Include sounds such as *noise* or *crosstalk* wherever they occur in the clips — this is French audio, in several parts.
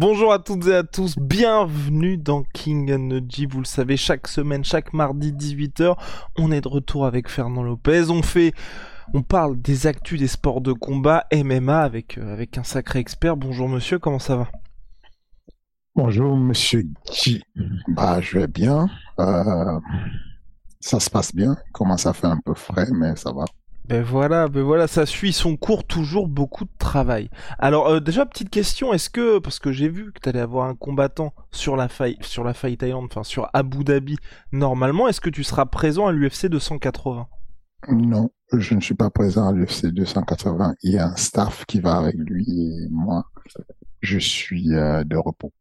Bonjour à toutes et à tous, bienvenue dans King Energy. Vous le savez, chaque semaine, chaque mardi 18h, on est de retour avec Fernand Lopez. On fait, on parle des actus des sports de combat, MMA avec euh, avec un sacré expert. Bonjour monsieur, comment ça va? Bonjour monsieur G. Bah je vais bien. Euh, ça se passe bien. Il commence à faire un peu frais, mais ça va. Ben voilà, ben voilà, ça suit son cours, toujours beaucoup de travail. Alors euh, déjà petite question, est-ce que parce que j'ai vu que tu allais avoir un combattant sur la faille sur la faille Thaïlande, enfin sur Abu Dhabi normalement, est-ce que tu seras présent à l'UFC 280 Non, je ne suis pas présent à l'UFC 280. Il y a un staff qui va avec lui et moi. Je suis euh, de repos.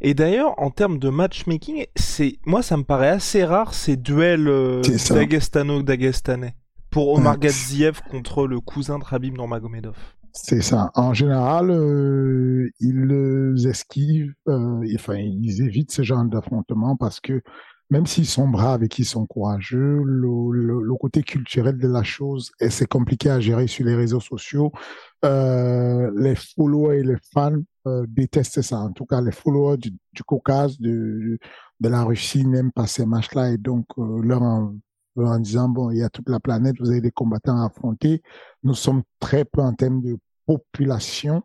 Et d'ailleurs, en termes de matchmaking, c'est moi ça me paraît assez rare ces duels euh, d'Agestano-Dagestanais pour Omar Gadziev contre le cousin de Rabib Nurmagomedov. C'est ça. En général, euh, ils esquivent, euh, enfin, ils évitent ce genre d'affrontement parce que même s'ils sont braves et qu'ils sont courageux, le, côté culturel de la chose, et c'est compliqué à gérer sur les réseaux sociaux. Euh, les followers et les fans euh, détestent ça. En tout cas, les followers du, du Caucase, de, de la Russie n'aiment pas ces matchs-là et donc euh, leur en disant, bon, il y a toute la planète, vous avez des combattants à affronter. Nous sommes très peu en termes de population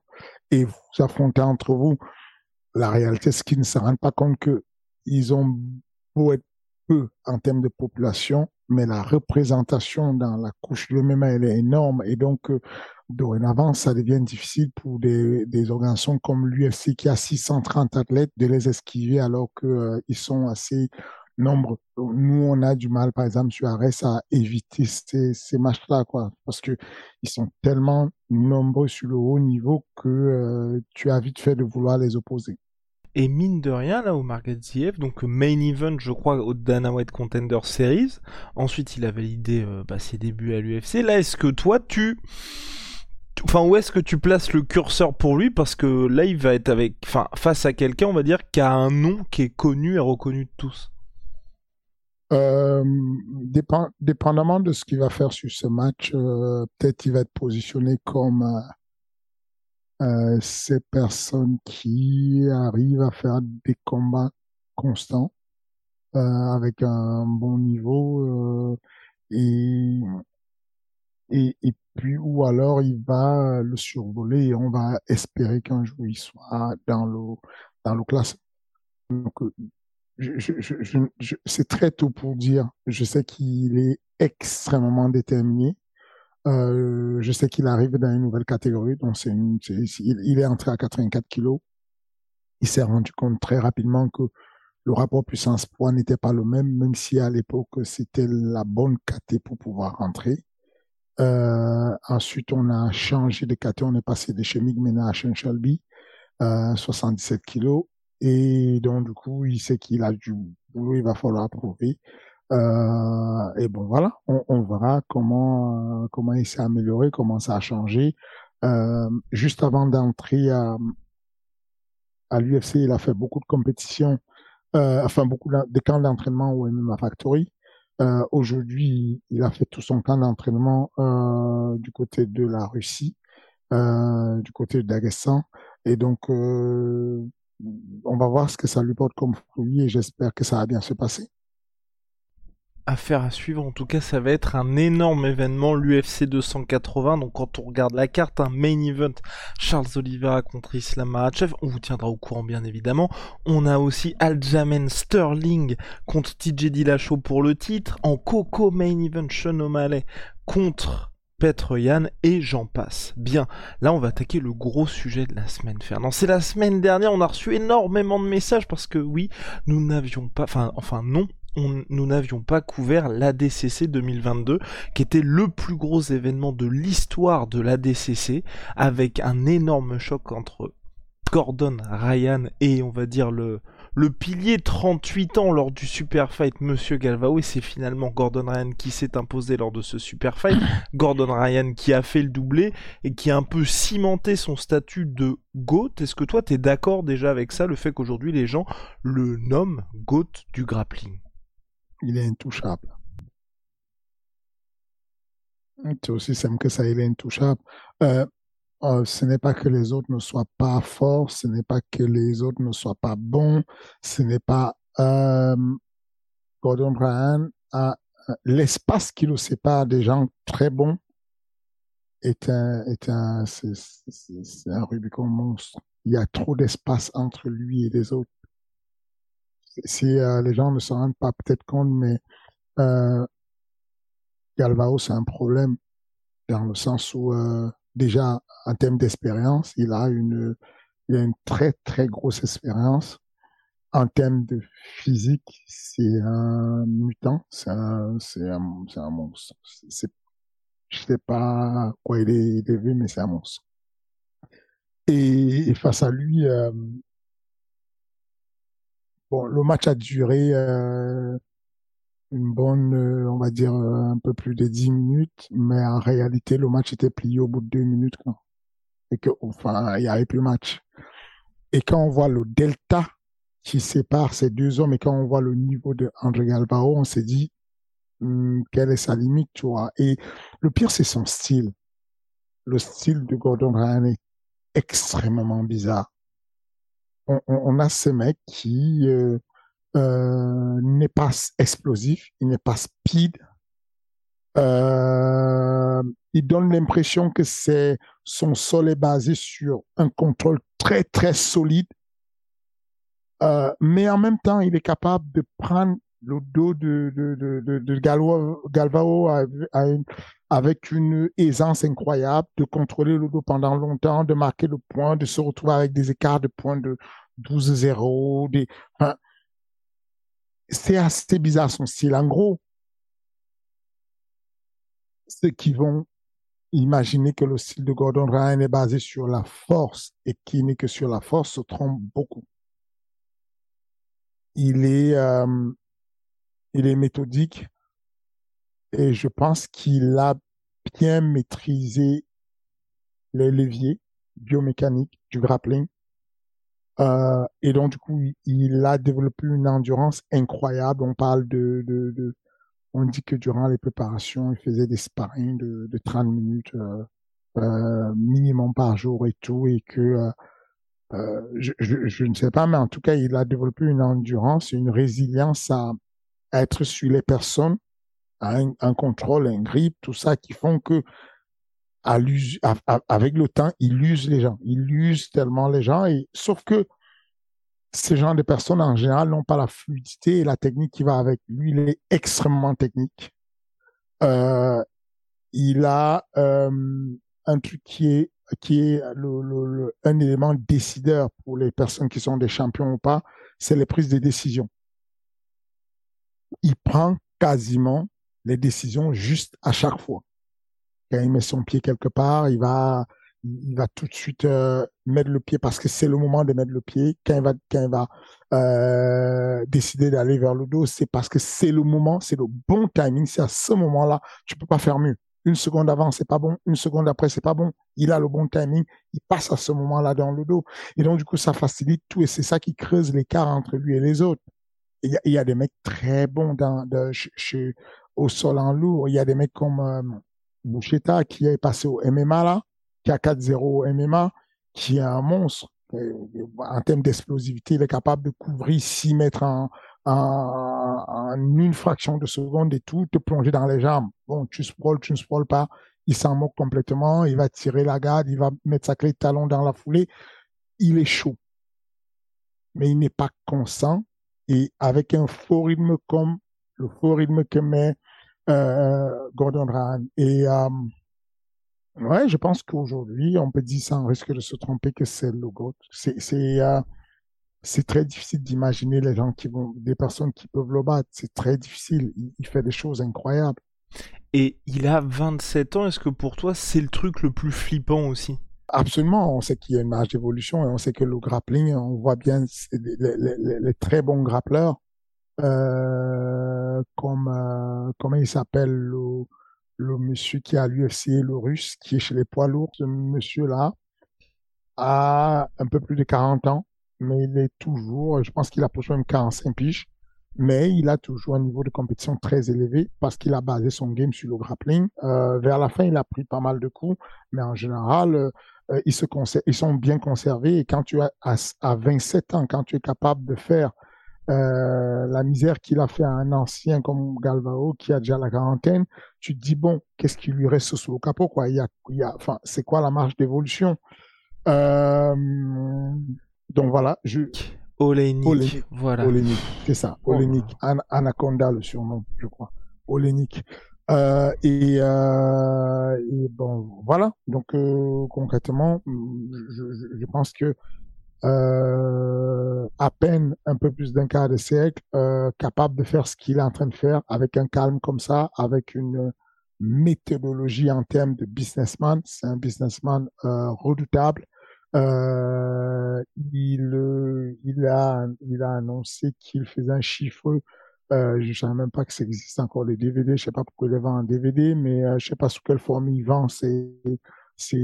et vous affrontez entre vous. La réalité, c'est qu'ils ne se rendent pas compte que ils ont beau être peu en termes de population, mais la représentation dans la couche de MMA, elle est énorme. Et donc, euh, dorénavant, ça devient difficile pour des, organisations comme l'UFC qui a 630 athlètes de les esquiver alors qu'ils euh, sont assez nombre. Nous, on a du mal, par exemple, sur Arès à éviter ces, ces matchs-là, quoi, parce que ils sont tellement nombreux sur le haut niveau que euh, tu as vite fait de vouloir les opposer. Et mine de rien, là, au Margatziev, donc main event, je crois, au Dana White Contender Series. Ensuite, il a validé euh, bah, ses débuts à l'UFC. Là, est-ce que toi, tu... Enfin, où est-ce que tu places le curseur pour lui? Parce que là, il va être avec, enfin, face à quelqu'un, on va dire, qui a un nom qui est connu et reconnu de tous. Euh, dépend, dépendamment de ce qu'il va faire sur ce match, euh, peut-être il va être positionné comme euh, ces personnes qui arrivent à faire des combats constants avec un bon niveau et, puis ou alors il va le survoler et on va espérer qu'un jour il soit dans le dans le classement. Je, je, je, c'est très tôt pour dire. Je sais qu'il est extrêmement déterminé. Euh, je sais qu'il arrive dans une nouvelle catégorie. Donc, c'est une, il, est entré à 84 kilos. Il s'est rendu compte très rapidement que le rapport puissance-poids n'était pas le même, même si à l'époque c'était la bonne caté pour pouvoir rentrer. Euh, ensuite, on a changé de caté. On est passé de chez Migmena à Shelby, euh, 77 kilos. Et donc, du coup, il sait qu'il a du boulot, il va falloir prouver. Euh, et bon, voilà, on, verra comment, euh, comment il s'est amélioré, comment ça a changé. Euh, juste avant d'entrer à, à l'UFC, il a fait beaucoup de compétitions, enfin beaucoup de camps d'entraînement au MMA Factory. Aujourd'hui, il a fait tout son camp d'entraînement du côté de la Russie, du côté de Dagestan. Et donc, on va voir ce que ça lui porte comme fruit et j'espère que ça va bien se passer. Affaire à suivre, en tout cas ça va être un énorme événement, l'UFC 280, donc quand on regarde la carte, un main event, Charles Oliveira contre Islam Makhachev, on vous tiendra au courant bien évidemment, on a aussi Aljamain Sterling contre TJ Dillashaw pour le titre, en Coco main event, Sean O'Malley contre Petroyan et j'en passe. Bien, là on va attaquer le gros sujet de la semaine, Fernand. C'est la semaine dernière, on a reçu énormément de messages parce que oui, nous n'avions pas, enfin, enfin non, nous n'avions pas couvert l'ADCC 2022, qui était le plus gros événement de l'histoire de l'ADCC, avec un énorme choc entre Gordon Ryan et on va dire le, le pilier 38 ans lors du super fight Monsieur Galvao et c'est finalement Gordon Ryan qui s'est imposé lors de ce super fight. *laughs* Gordon Ryan qui a fait le doublé et qui a un peu cimenté son statut de GOAT. Est-ce que toi t'es d'accord déjà avec ça, le fait qu'aujourd'hui les gens le nomment GOAT du grappling? Il est intouchable. C'est aussi simple que ça, il est intouchable. Euh, euh, ce n'est pas que les autres ne soient pas forts, ce n'est pas que les autres ne soient pas bons, ce n'est pas euh, Gordon Bryan a l'espace qui le sépare des gens très bons est un est un c'est un Rubicon monstre. Il y a trop d'espace entre lui et les autres. Si euh, les gens ne se rendent pas peut-être compte, mais euh, Galvao c'est un problème dans le sens où euh, déjà en termes d'expérience, il a une, il a une très très grosse expérience. En termes de physique, c'est un mutant, c'est un, c'est un, c'est un monstre. C'est, je sais pas quoi il est, il est vu, mais c'est un monstre. Et, face à lui, euh, bon, le match a duré euh, une bonne, euh, on va dire, euh, un peu plus de 10 minutes, mais en réalité, le match était plié au bout de deux minutes. Et que, enfin, il n'y avait plus match. Et quand on voit le delta qui sépare ces deux hommes et quand on voit le niveau de André Galbao, on s'est dit, hum, quelle est sa limite, tu vois. Et le pire, c'est son style. Le style de Gordon Ryan est extrêmement bizarre. On, on, a ces mecs qui, euh, euh, n'est pas explosif, il n'est pas speed. Euh, il donne l'impression que c'est son sol est basé sur un contrôle très très solide, euh, mais en même temps il est capable de prendre le dos de, de, de, de, Galvao avec une aisance incroyable, de contrôler le dos pendant longtemps, de marquer le point, de se retrouver avec des écarts de points de 12-0, des, c'est assez bizarre son style. En gros, ceux qui vont imaginer que le style de Gordon Ryan est basé sur la force et qui n'est que sur la force se trompent beaucoup. Il est, euh, il est méthodique et je pense qu'il a bien maîtrisé les leviers biomécaniques du grappling euh, et donc, du coup, il a développé une endurance incroyable. On parle de, on dit que durant les préparations, il faisait des sparring de, de 30 minutes euh, euh, minimum par jour et tout, et que je, ne sais pas, mais en tout cas, il a développé une endurance, une résilience à, être sur les personnes, un, un, contrôle, un grip, tout ça, qui font que avec le temps, il use les gens. Il use tellement les gens. Et, sauf que ces gens de personnes, en général, n'ont pas la fluidité et la technique qui va avec. Lui, il est extrêmement technique. Euh, il a euh, un truc qui est qui est le, le, un élément décideur pour les personnes qui sont des champions ou pas, c'est les prises de décision. Il prend quasiment les décisions juste à chaque fois. Quand il met son pied quelque part, il va, il va tout de suite euh, mettre le pied parce que c'est le moment de mettre le pied. Quand il va, quand il va euh, décider d'aller vers le dos, c'est parce que c'est le moment, c'est le bon timing. C'est à ce moment-là, tu peux pas faire mieux. Une seconde avant, c'est pas bon. Une seconde après, c'est pas bon. Il a le bon timing. Il passe à ce moment-là dans le dos. Et donc, du coup, ça facilite tout. Et c'est ça qui creuse l'écart entre lui et les autres. Il y a, des mecs très bons au sol en lourd. Il y a des mecs comme, euh, Boucheta qui est passé au MMA là, qui a 4-0 au MMA, qui est un monstre. En termes d'explosivité, il est capable de couvrir 6 mètres en, en, en, une fraction de seconde et tout, te plonger dans les jambes. Bon, tu sprawls, tu ne sprawls pas, il s'en moque complètement, il va tirer la garde, il va mettre sa clé de talon dans la foulée. Il est chaud. Mais il n'est pas constant et avec un faux rythme comme le faux rythme que met Gordon Ryan. Et euh, Ouais, je pense qu'aujourd'hui, on peut dire sans risque de se tromper que c'est le GOAT. C'est, c'est, euh, c'est très difficile d'imaginer les gens qui vont, des personnes qui peuvent le battre. C'est très difficile. Il, fait des choses incroyables. Et il a 27 ans. Est-ce que pour toi, c'est le truc le plus flippant aussi? Absolument. On sait qu'il y a une marge d'évolution et on sait que le grappling, on voit bien les, les, les très bons grappleurs, euh, comme, euh, comment il s'appelle, le, monsieur qui a l'UFC, le russe, qui est chez les poids lourds, ce monsieur-là a un peu plus de 40 ans, mais il est toujours, je pense qu'il a pour même 45 piges, mais il a toujours un niveau de compétition très élevé parce qu'il a basé son game sur le grappling. Euh, vers la fin, il a pris pas mal de coups, mais en général, ils, se ils sont bien conservés. Et quand tu as à 27 ans, quand tu es capable de faire euh, la misère qu'il a fait à un ancien comme Galvao qui a déjà la quarantaine, tu te dis bon, qu'est-ce qui lui reste sous le capot quoi? Il y a, il y a, enfin, c'est quoi la marge d'évolution? Euh, Donc voilà, je. Olénique, voilà. Olénique, c'est ça. Oh Olénique, Anaconda le surnom, je crois. Olénique. Euh, et, et, bon, voilà. Donc concrètement, je, je, je, pense que euh, à peine un peu plus d'un quart de siècle, euh, capable de faire ce qu'il est en train de faire avec un calme comme ça, avec une méthodologie en termes de businessman. C'est un businessman euh, redoutable. Euh, il, il, a, il a annoncé qu'il faisait un chiffre. Euh, je ne savais même pas que ça existe encore les DVD. Je sais pas pourquoi il les vend en DVD, mais euh, je sais pas sous quelle forme il vend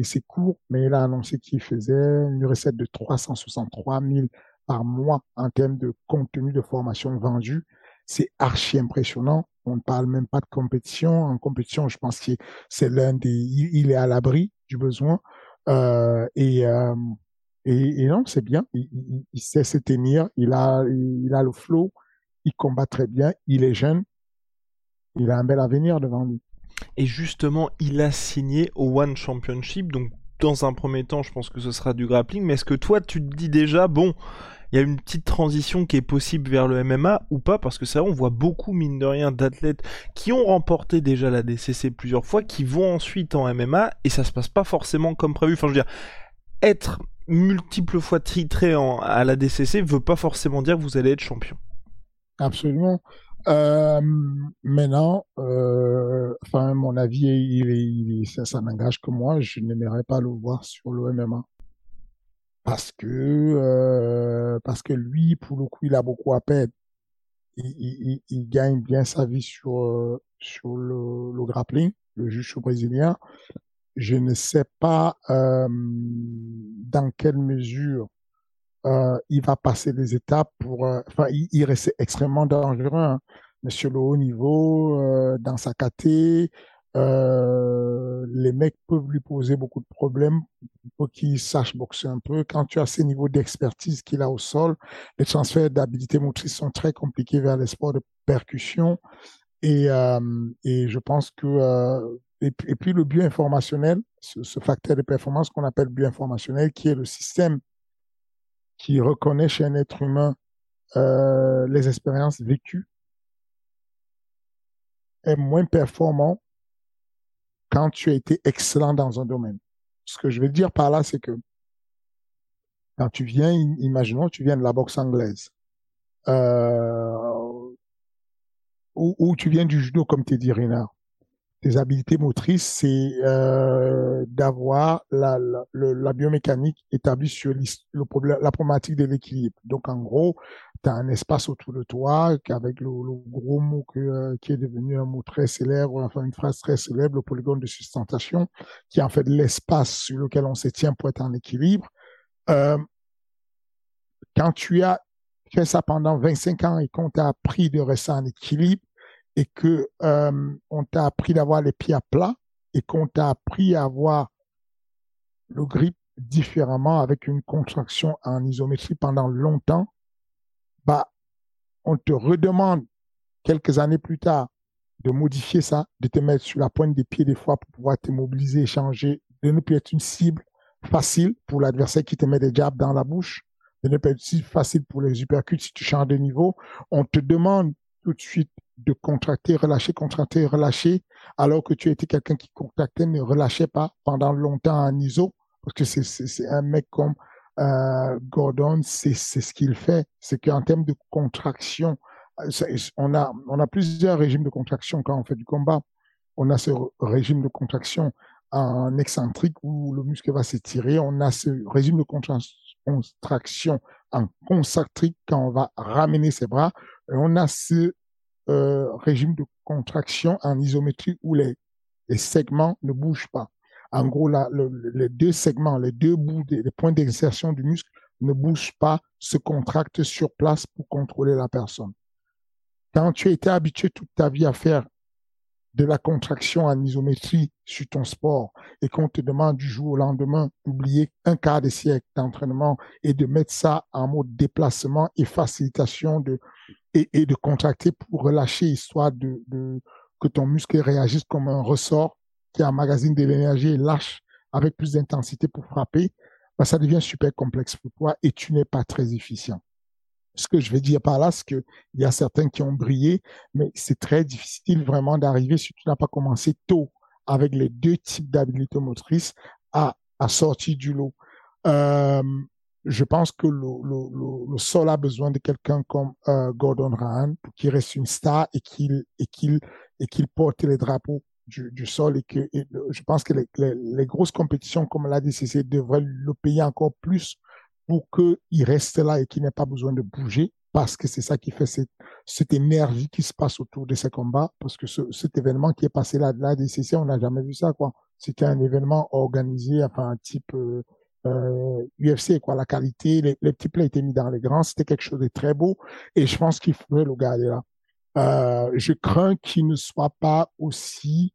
c'est court, mais il a annoncé qu'il faisait une recette de 363 000 par mois en termes de contenu de formation vendu. C'est archi impressionnant. On ne parle même pas de compétition. En compétition, je pense que c'est l'un des, il est à l'abri du besoin. Euh, et, euh, et, non, c'est bien. Il, sait se tenir. Il a, il a le flow. Il combat très bien. Il est jeune. Il a un bel avenir devant lui. Et justement, il a signé au One Championship. Donc, dans un premier temps, je pense que ce sera du grappling. Mais est-ce que toi, tu te dis déjà, bon, il y a une petite transition qui est possible vers le MMA ou pas? Parce que ça, on voit beaucoup, mine de rien, d'athlètes qui ont remporté déjà la DCC plusieurs fois, qui vont ensuite en MMA et ça se passe pas forcément comme prévu. Enfin, je veux dire, être multiples fois titré à la DCC veut pas forcément dire que vous allez être champion. Absolument. Euh, maintenant, euh, enfin, mon avis, il, il, ça, ça n'engage que moi. Je n'aimerais pas le voir sur le MMA parce que euh, parce que lui, pour le coup, il a beaucoup à perdre. Il, il gagne bien sa vie sur euh, sur le, le grappling, le juge brésilien. Je ne sais pas euh, dans quelle mesure euh, il va passer des étapes pour. Euh, enfin, il, il, reste extrêmement dangereux. Hein. Mais sur le haut niveau, euh, dans sa caté, euh, les mecs peuvent lui poser beaucoup de problèmes pour qu'il sache boxer un peu. Quand tu as ces niveaux d'expertise qu'il a au sol, les transferts d'habilité motrice sont très compliqués vers les sports de percussion. Et, et je pense que et, puis, le bioinformationnel, ce, ce facteur de performance qu'on appelle bioinformationnel, qui est le système qui reconnaît chez un être humain euh, les expériences vécues, est moins performant quand tu as été excellent dans un domaine. Ce que je veux dire par là, c'est que quand tu viens, imaginons, tu viens de la boxe anglaise, euh, ou, tu viens du judo comme Teddy Riner tes habiletés motrices, c'est euh, d'avoir la, la, la, biomécanique établie sur le problème, la problématique de l'équilibre. Donc, en gros, tu as un espace autour de toi avec le, le gros mot que, euh, qui est devenu un mot très célèbre, enfin une phrase très célèbre, le polygone de sustentation, qui est en fait l'espace sur lequel on se tient pour être en équilibre. Euh, quand tu as fait ça pendant 25 ans et qu'on t'a appris de rester en équilibre, et que euh, on t'a appris d'avoir les pieds à plat et qu'on t'a appris à avoir le grip différemment avec une contraction en isométrie pendant longtemps, bah, on te redemande quelques années plus tard de modifier ça, de te mettre sur la pointe des pieds des fois pour pouvoir te mobiliser, changer, de ne plus être une cible facile pour l'adversaire qui te met des jabs dans la bouche, de ne plus être facile pour les uppercuts si tu changes de niveau. On te demande tout de suite de contracter, relâcher, contracter, relâcher, alors que tu étais quelqu'un qui contractait, ne relâchait pas pendant longtemps en ISO, parce que c'est un mec comme euh, Gordon, c'est ce qu'il fait. C'est qu'en termes de contraction, on a, on a plusieurs régimes de contraction quand on fait du combat. On a ce régime de contraction en excentrique où le muscle va s'étirer. On a ce régime de contraction en concentrique quand on va ramener ses bras. Et on a ce euh, régime de contraction en isométrie où les, segments ne bougent pas. En gros, les deux segments, les deux bouts, les points d'exertion du muscle ne bougent pas, se contractent sur place pour contrôler la personne. Quand tu as été habitué toute ta vie à faire de la contraction en isométrie sur ton sport et qu'on te demande du jour au lendemain d'oublier un quart de siècle d'entraînement et de mettre ça en mode déplacement et facilitation de, et, de contracter pour relâcher histoire de, de, que ton muscle réagisse comme un ressort qui emmagasine de l'énergie et lâche avec plus d'intensité pour frapper, bah, ça devient super complexe pour toi et tu n'es pas très efficient. Ce que je vais dire par là, c'est qu'il y a certains qui ont brillé, mais c'est très difficile vraiment d'arriver, si tu n'as pas commencé tôt avec les deux types d'habilités motrices, à, à sortir du lot. Euh, je pense que le, le, sol a besoin de quelqu'un comme euh, Gordon Ryan pour qu'il reste une star et qu'il et qu'il et qu'il porte les drapeaux du, sol et que je pense que les, les, grosses compétitions comme la DCC devraient le payer encore plus pour qu'il reste là et qu'il n'ait pas besoin de bouger parce que c'est ça qui fait cette, énergie qui se passe autour de ces combats parce que ce, cet événement qui est passé là de la DCC on n'a jamais vu ça quoi c'était un événement organisé enfin un type euh, euh, UFC, quoi, la qualité, les, les, petits plats étaient mis dans les grands, c'était quelque chose de très beau, et je pense qu'il faudrait le garder là. Euh, je crains qu'il ne soit pas aussi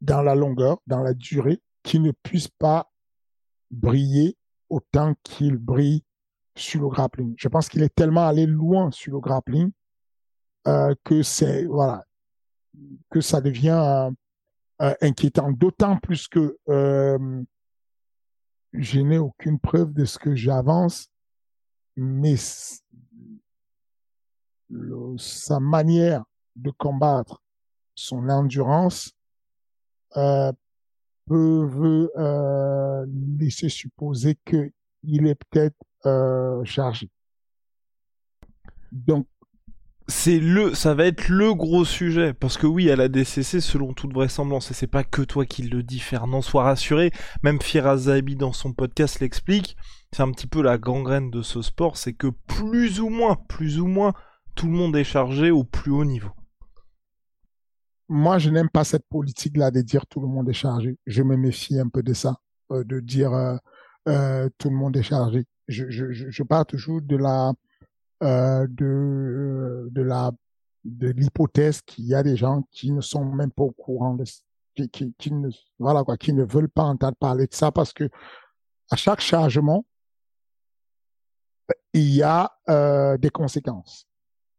dans la longueur, dans la durée, qu'il ne puisse pas briller autant qu'il brille sur le grappling. Je pense qu'il est tellement allé loin sur le grappling euh, que c'est voilà que ça devient euh, euh inquiétant. D'autant plus que je n'ai aucune preuve de ce que j'avance, mais sa manière de combattre, son endurance, peuvent euh, laisser supposer qu'il est peut-être euh, chargé. Donc c'est le, ça va être le gros sujet parce que oui, à la DCC, selon toute vraisemblance, et c'est pas que toi qui le dis, Fernand, sois rassuré. Même Firaz Zahabi dans son podcast l'explique. C'est un petit peu la gangrène de ce sport, c'est que plus ou moins, plus ou moins, tout le monde est chargé au plus haut niveau. Moi, je n'aime pas cette politique-là de dire tout le monde est chargé. Je me méfie un peu de ça, euh, de dire euh, euh, tout le monde est chargé. Je, je, je pars toujours de la euh, de, de la de l'hypothèse qu'il y a des gens qui ne sont même pas au courant de qui, qui, qui ne voilà quoi qui ne veulent pas entendre parler de ça parce que à chaque chargement il y a euh, des conséquences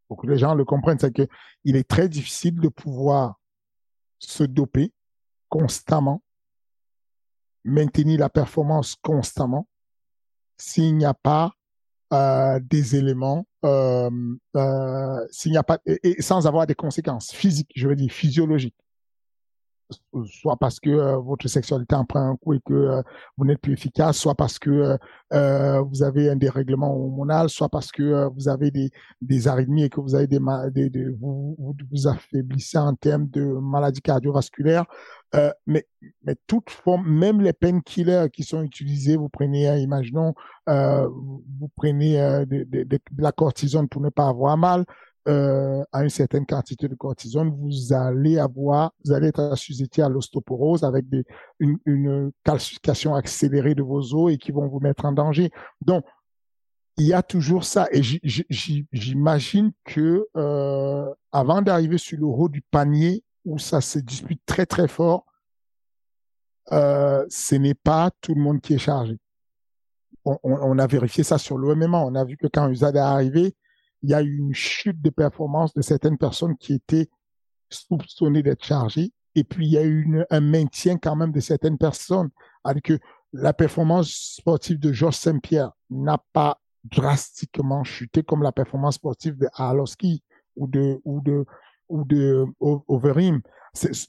pour les gens le comprennent c'est que il est très difficile de pouvoir se doper constamment maintenir la performance constamment s'il n'y a pas euh, des éléments euh, euh, s'il n'y a pas et, sans avoir des conséquences physiques, je veux dire physiologiques soit parce que euh, votre sexualité en prend un coup et que euh, vous n'êtes plus efficace, soit parce que euh, vous avez un dérèglement hormonal, soit parce que vous avez des, des arythmies et que vous avez des, des, vous, vous affaiblissez en termes de maladies cardiovasculaires. mais, mais toute forme, même les painkillers qui sont utilisés, vous prenez, imaginons, vous prenez de, la cortisone pour ne pas avoir mal, euh, à une certaine quantité de cortisone, vous allez avoir, vous allez être assujetti à l'ostéoporose avec une, calcification accélérée de vos os et qui vont vous mettre en danger. Donc, il y a toujours ça. Et j'imagine que euh, avant d'arriver sur le haut du panier où ça se dispute très très fort, euh, ce n'est pas tout le monde qui est chargé. On a vérifié ça sur l'OMMA. On a vu que quand Usad est arrivé, il y a eu une chute de performance de certaines personnes qui étaient soupçonnées d'être chargées. Et puis, il y a eu un maintien quand même de certaines personnes. Alors que la performance sportive de Georges Saint-Pierre n'a pas drastiquement chuté comme la performance sportive de Arlovski ou de ou de ou de Overeem.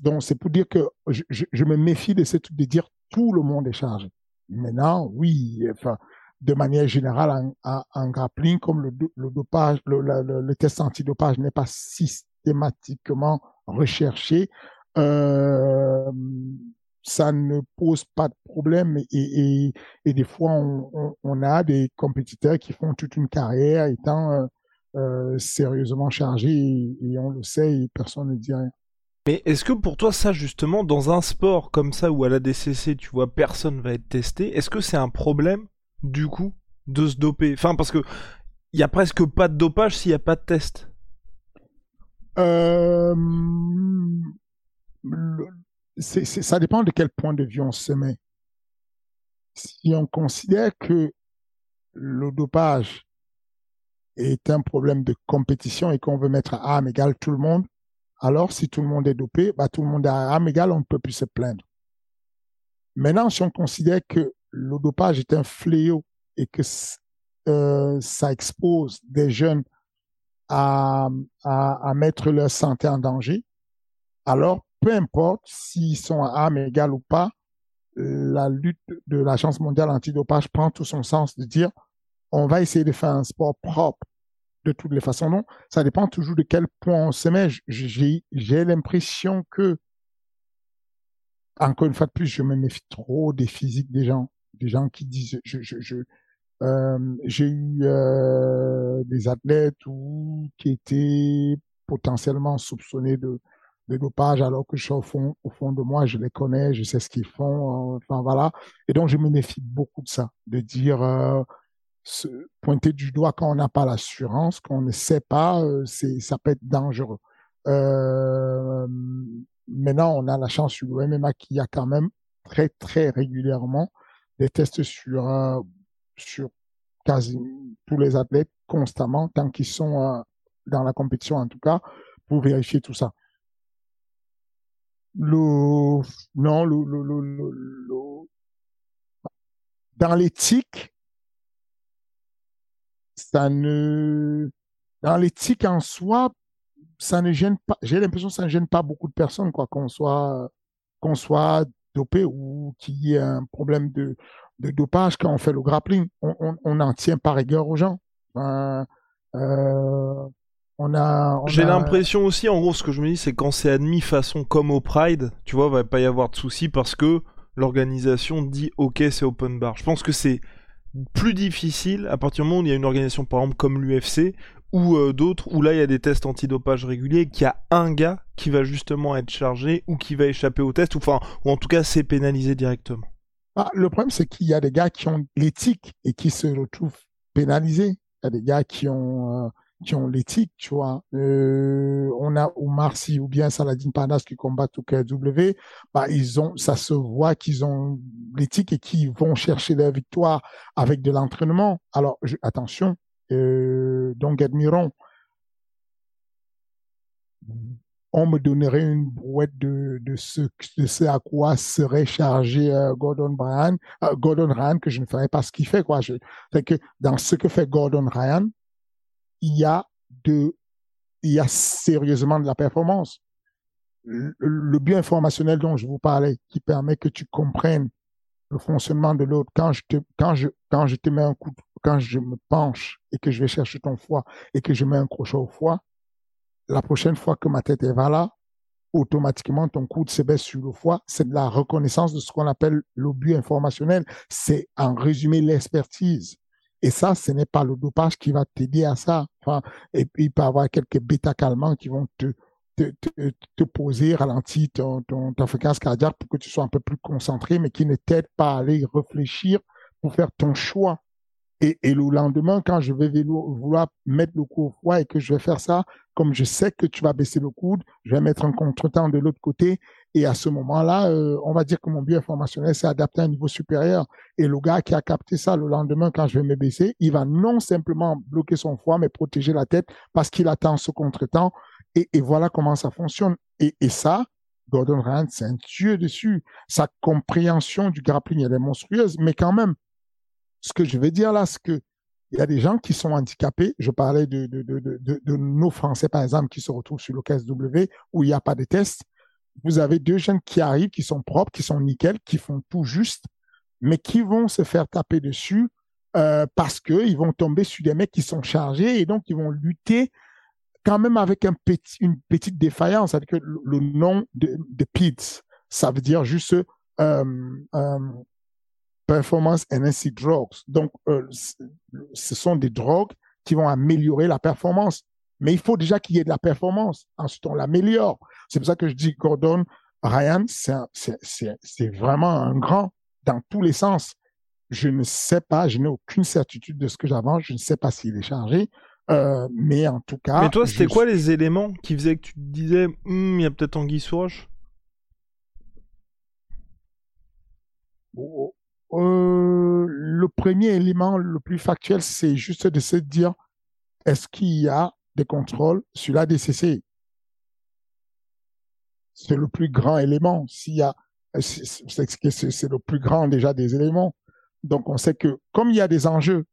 Donc c'est pour dire que je, me méfie de ce de dire tout le monde est chargé. Maintenant, oui, enfin, de manière générale, en, grappling, comme le, dopage, le, test antidopage n'est pas systématiquement recherché, euh, ça ne pose pas de problème et, des fois on, on, a des compétiteurs qui font toute une carrière étant euh, euh, sérieusement chargés et, on le sait et personne ne dit rien. Mais est-ce que pour toi ça justement dans un sport comme ça où à la DCC tu vois personne va être testé, est-ce que c'est un problème du coup de se doper Enfin parce que il y a presque pas de dopage s'il n'y a pas de test. Euh, ça dépend de quel point de vue on se met. Si on considère que le dopage est un problème de compétition et qu'on veut mettre à armes égales tout le monde, alors si tout le monde est dopé, bah, tout le monde est à armes égales, on ne peut plus se plaindre. Maintenant, si on considère que le dopage est un fléau et que euh, ça expose des jeunes à, à, mettre leur santé en danger, alors peu importe s'ils sont à armes égales ou pas, la lutte de l'Agence mondiale antidopage prend tout son sens de dire on va essayer de faire un sport propre de toutes les façons. Non, ça dépend toujours de quel point on se met. J'ai l'impression que, encore une fois de plus, je me méfie trop des physiques des gens, des gens qui disent, je, euh, j'ai eu euh, des athlètes qui étaient potentiellement soupçonnés de de dopage alors que je suis au fond, au fond de moi, je les connais, je sais ce qu'ils font, voilà. Et donc je me méfie beaucoup de ça, de dire euh, pointer du doigt quand on n'a pas l'assurance, qu'on ne sait pas, c'est ça peut être dangereux. Maintenant, on a la chance sur le MMA qu'il y a quand même très très régulièrement des tests sur sur quasi tous les athlètes constamment tant qu'ils sont dans la compétition en tout cas pour vérifier tout ça. Le, non, le, le, le, le dans l'éthique, ça ne, dans l'éthique en soi, ça ne gêne pas, j'ai l'impression que ça ne gêne pas beaucoup de personnes, quoi, qu'on soit, qu'on soit dopé ou qu'il y ait un problème de, de dopage quand on fait le grappling. On, on, on en tient par rigueur aux gens. euh, on a. J'ai l'impression aussi, en gros, ce que je me dis, c'est quand c'est admis façon comme au Pride, tu vois, va pas y avoir de soucis parce que l'organisation dit OK, c'est open bar. Je pense que c'est plus difficile à partir du moment où il y a une organisation, par exemple, comme l'UFC ou euh, d'autres, où là il y a des tests antidopage réguliers, qu'il y a un gars qui va justement être chargé ou qui va échapper au test, ou, enfin, ou en tout cas c'est pénalisé directement. Ah, le problème, c'est qu'il y a des gars qui ont l'éthique et qui se retrouvent pénalisés. Il y a des gars qui ont. Euh, qui ont l'éthique, tu vois. Euh, on a Omar Sy ou bien Saladin Panas qui combattent au KW, bah, ils ont, ça se voit qu'ils ont l'éthique et qu'ils vont chercher la victoire avec de l'entraînement. Alors, attention, donc Admiron, on me donnerait une brouette de, de, ce, de à quoi serait chargé euh, Gordon Ryan, euh, Gordon Ryan, que je ne ferais pas ce qu'il fait, quoi. C'est que dans ce que fait Gordon Ryan, il y a de, il y a sérieusement de la performance. Le, le bioinformationnel dont je vous parlais, qui permet que tu comprennes le fonctionnement de l'autre, quand je te, quand je, quand je te mets un coup, quand je me penche et que je vais chercher ton foie et que je mets un crochet au foie, la prochaine fois que ma tête est là, automatiquement ton coude se baisse sur le foie. C'est de la reconnaissance de ce qu'on appelle le bioinformationnel. C'est en résumé l'expertise. Et ça, ce n'est pas le dopage qui va t'aider à ça. Enfin, et puis, il peut y avoir quelques bêta-calmants qui vont te, te, te, te, poser, ralentir ton, ton, ta fréquence cardiaque pour que tu sois un peu plus concentré, mais qui ne t'aident pas à aller réfléchir pour faire ton choix. Et, et le lendemain, quand je vais vouloir mettre le coup au foie et que je vais faire ça, comme je sais que tu vas baisser le coude, je vais mettre un contretemps de l'autre côté et à ce moment-là, euh, on va dire que mon bioinformationnel s'est adapté à un niveau supérieur. Et le gars qui a capté ça le lendemain, quand je vais me baisser, il va non simplement bloquer son foie, mais protéger la tête parce qu'il attend ce contretemps. Et, et voilà comment ça fonctionne. Et, et ça, Gordon Rand, c'est un dieu dessus. Sa compréhension du grappling, elle est monstrueuse. Mais quand même, ce que je veux dire là, c'est que Il y a des gens qui sont handicapés. Je parlais de, nos Français, par exemple, qui se retrouvent sur le KSW où il n'y a pas de test. Vous avez deux jeunes qui arrivent, qui sont propres, qui sont nickel, qui font tout juste, mais qui vont se faire taper dessus euh, parce qu'ils vont tomber sur des mecs qui sont chargés et donc ils vont lutter quand même avec une petite défaillance. avec le, le nom de, de PIDS, ça veut dire juste euh, euh, Performance Enhancing Drugs. Donc, euh, ce sont des drogues qui vont améliorer la performance. Mais il faut déjà qu'il y ait de la performance. Ensuite, on l'améliore. C'est pour ça que je dis Gordon Ryan, c'est vraiment un grand dans tous les sens. Je ne sais pas, je n'ai aucune certitude de ce que j'avance. Je ne sais pas s'il est chargé. Euh, mais en tout cas. Mais toi, c'était quoi les éléments qui faisaient que tu te disais, hum, il y a peut-être Anguille sous roche? Oh, oh, euh, Le premier élément le plus factuel, c'est juste de se dire, est-ce qu'il y a des contrôles sur la DCC C'est le plus grand élément. S'il y a, c'est le plus grand déjà des éléments. Donc on sait que comme il y a des enjeux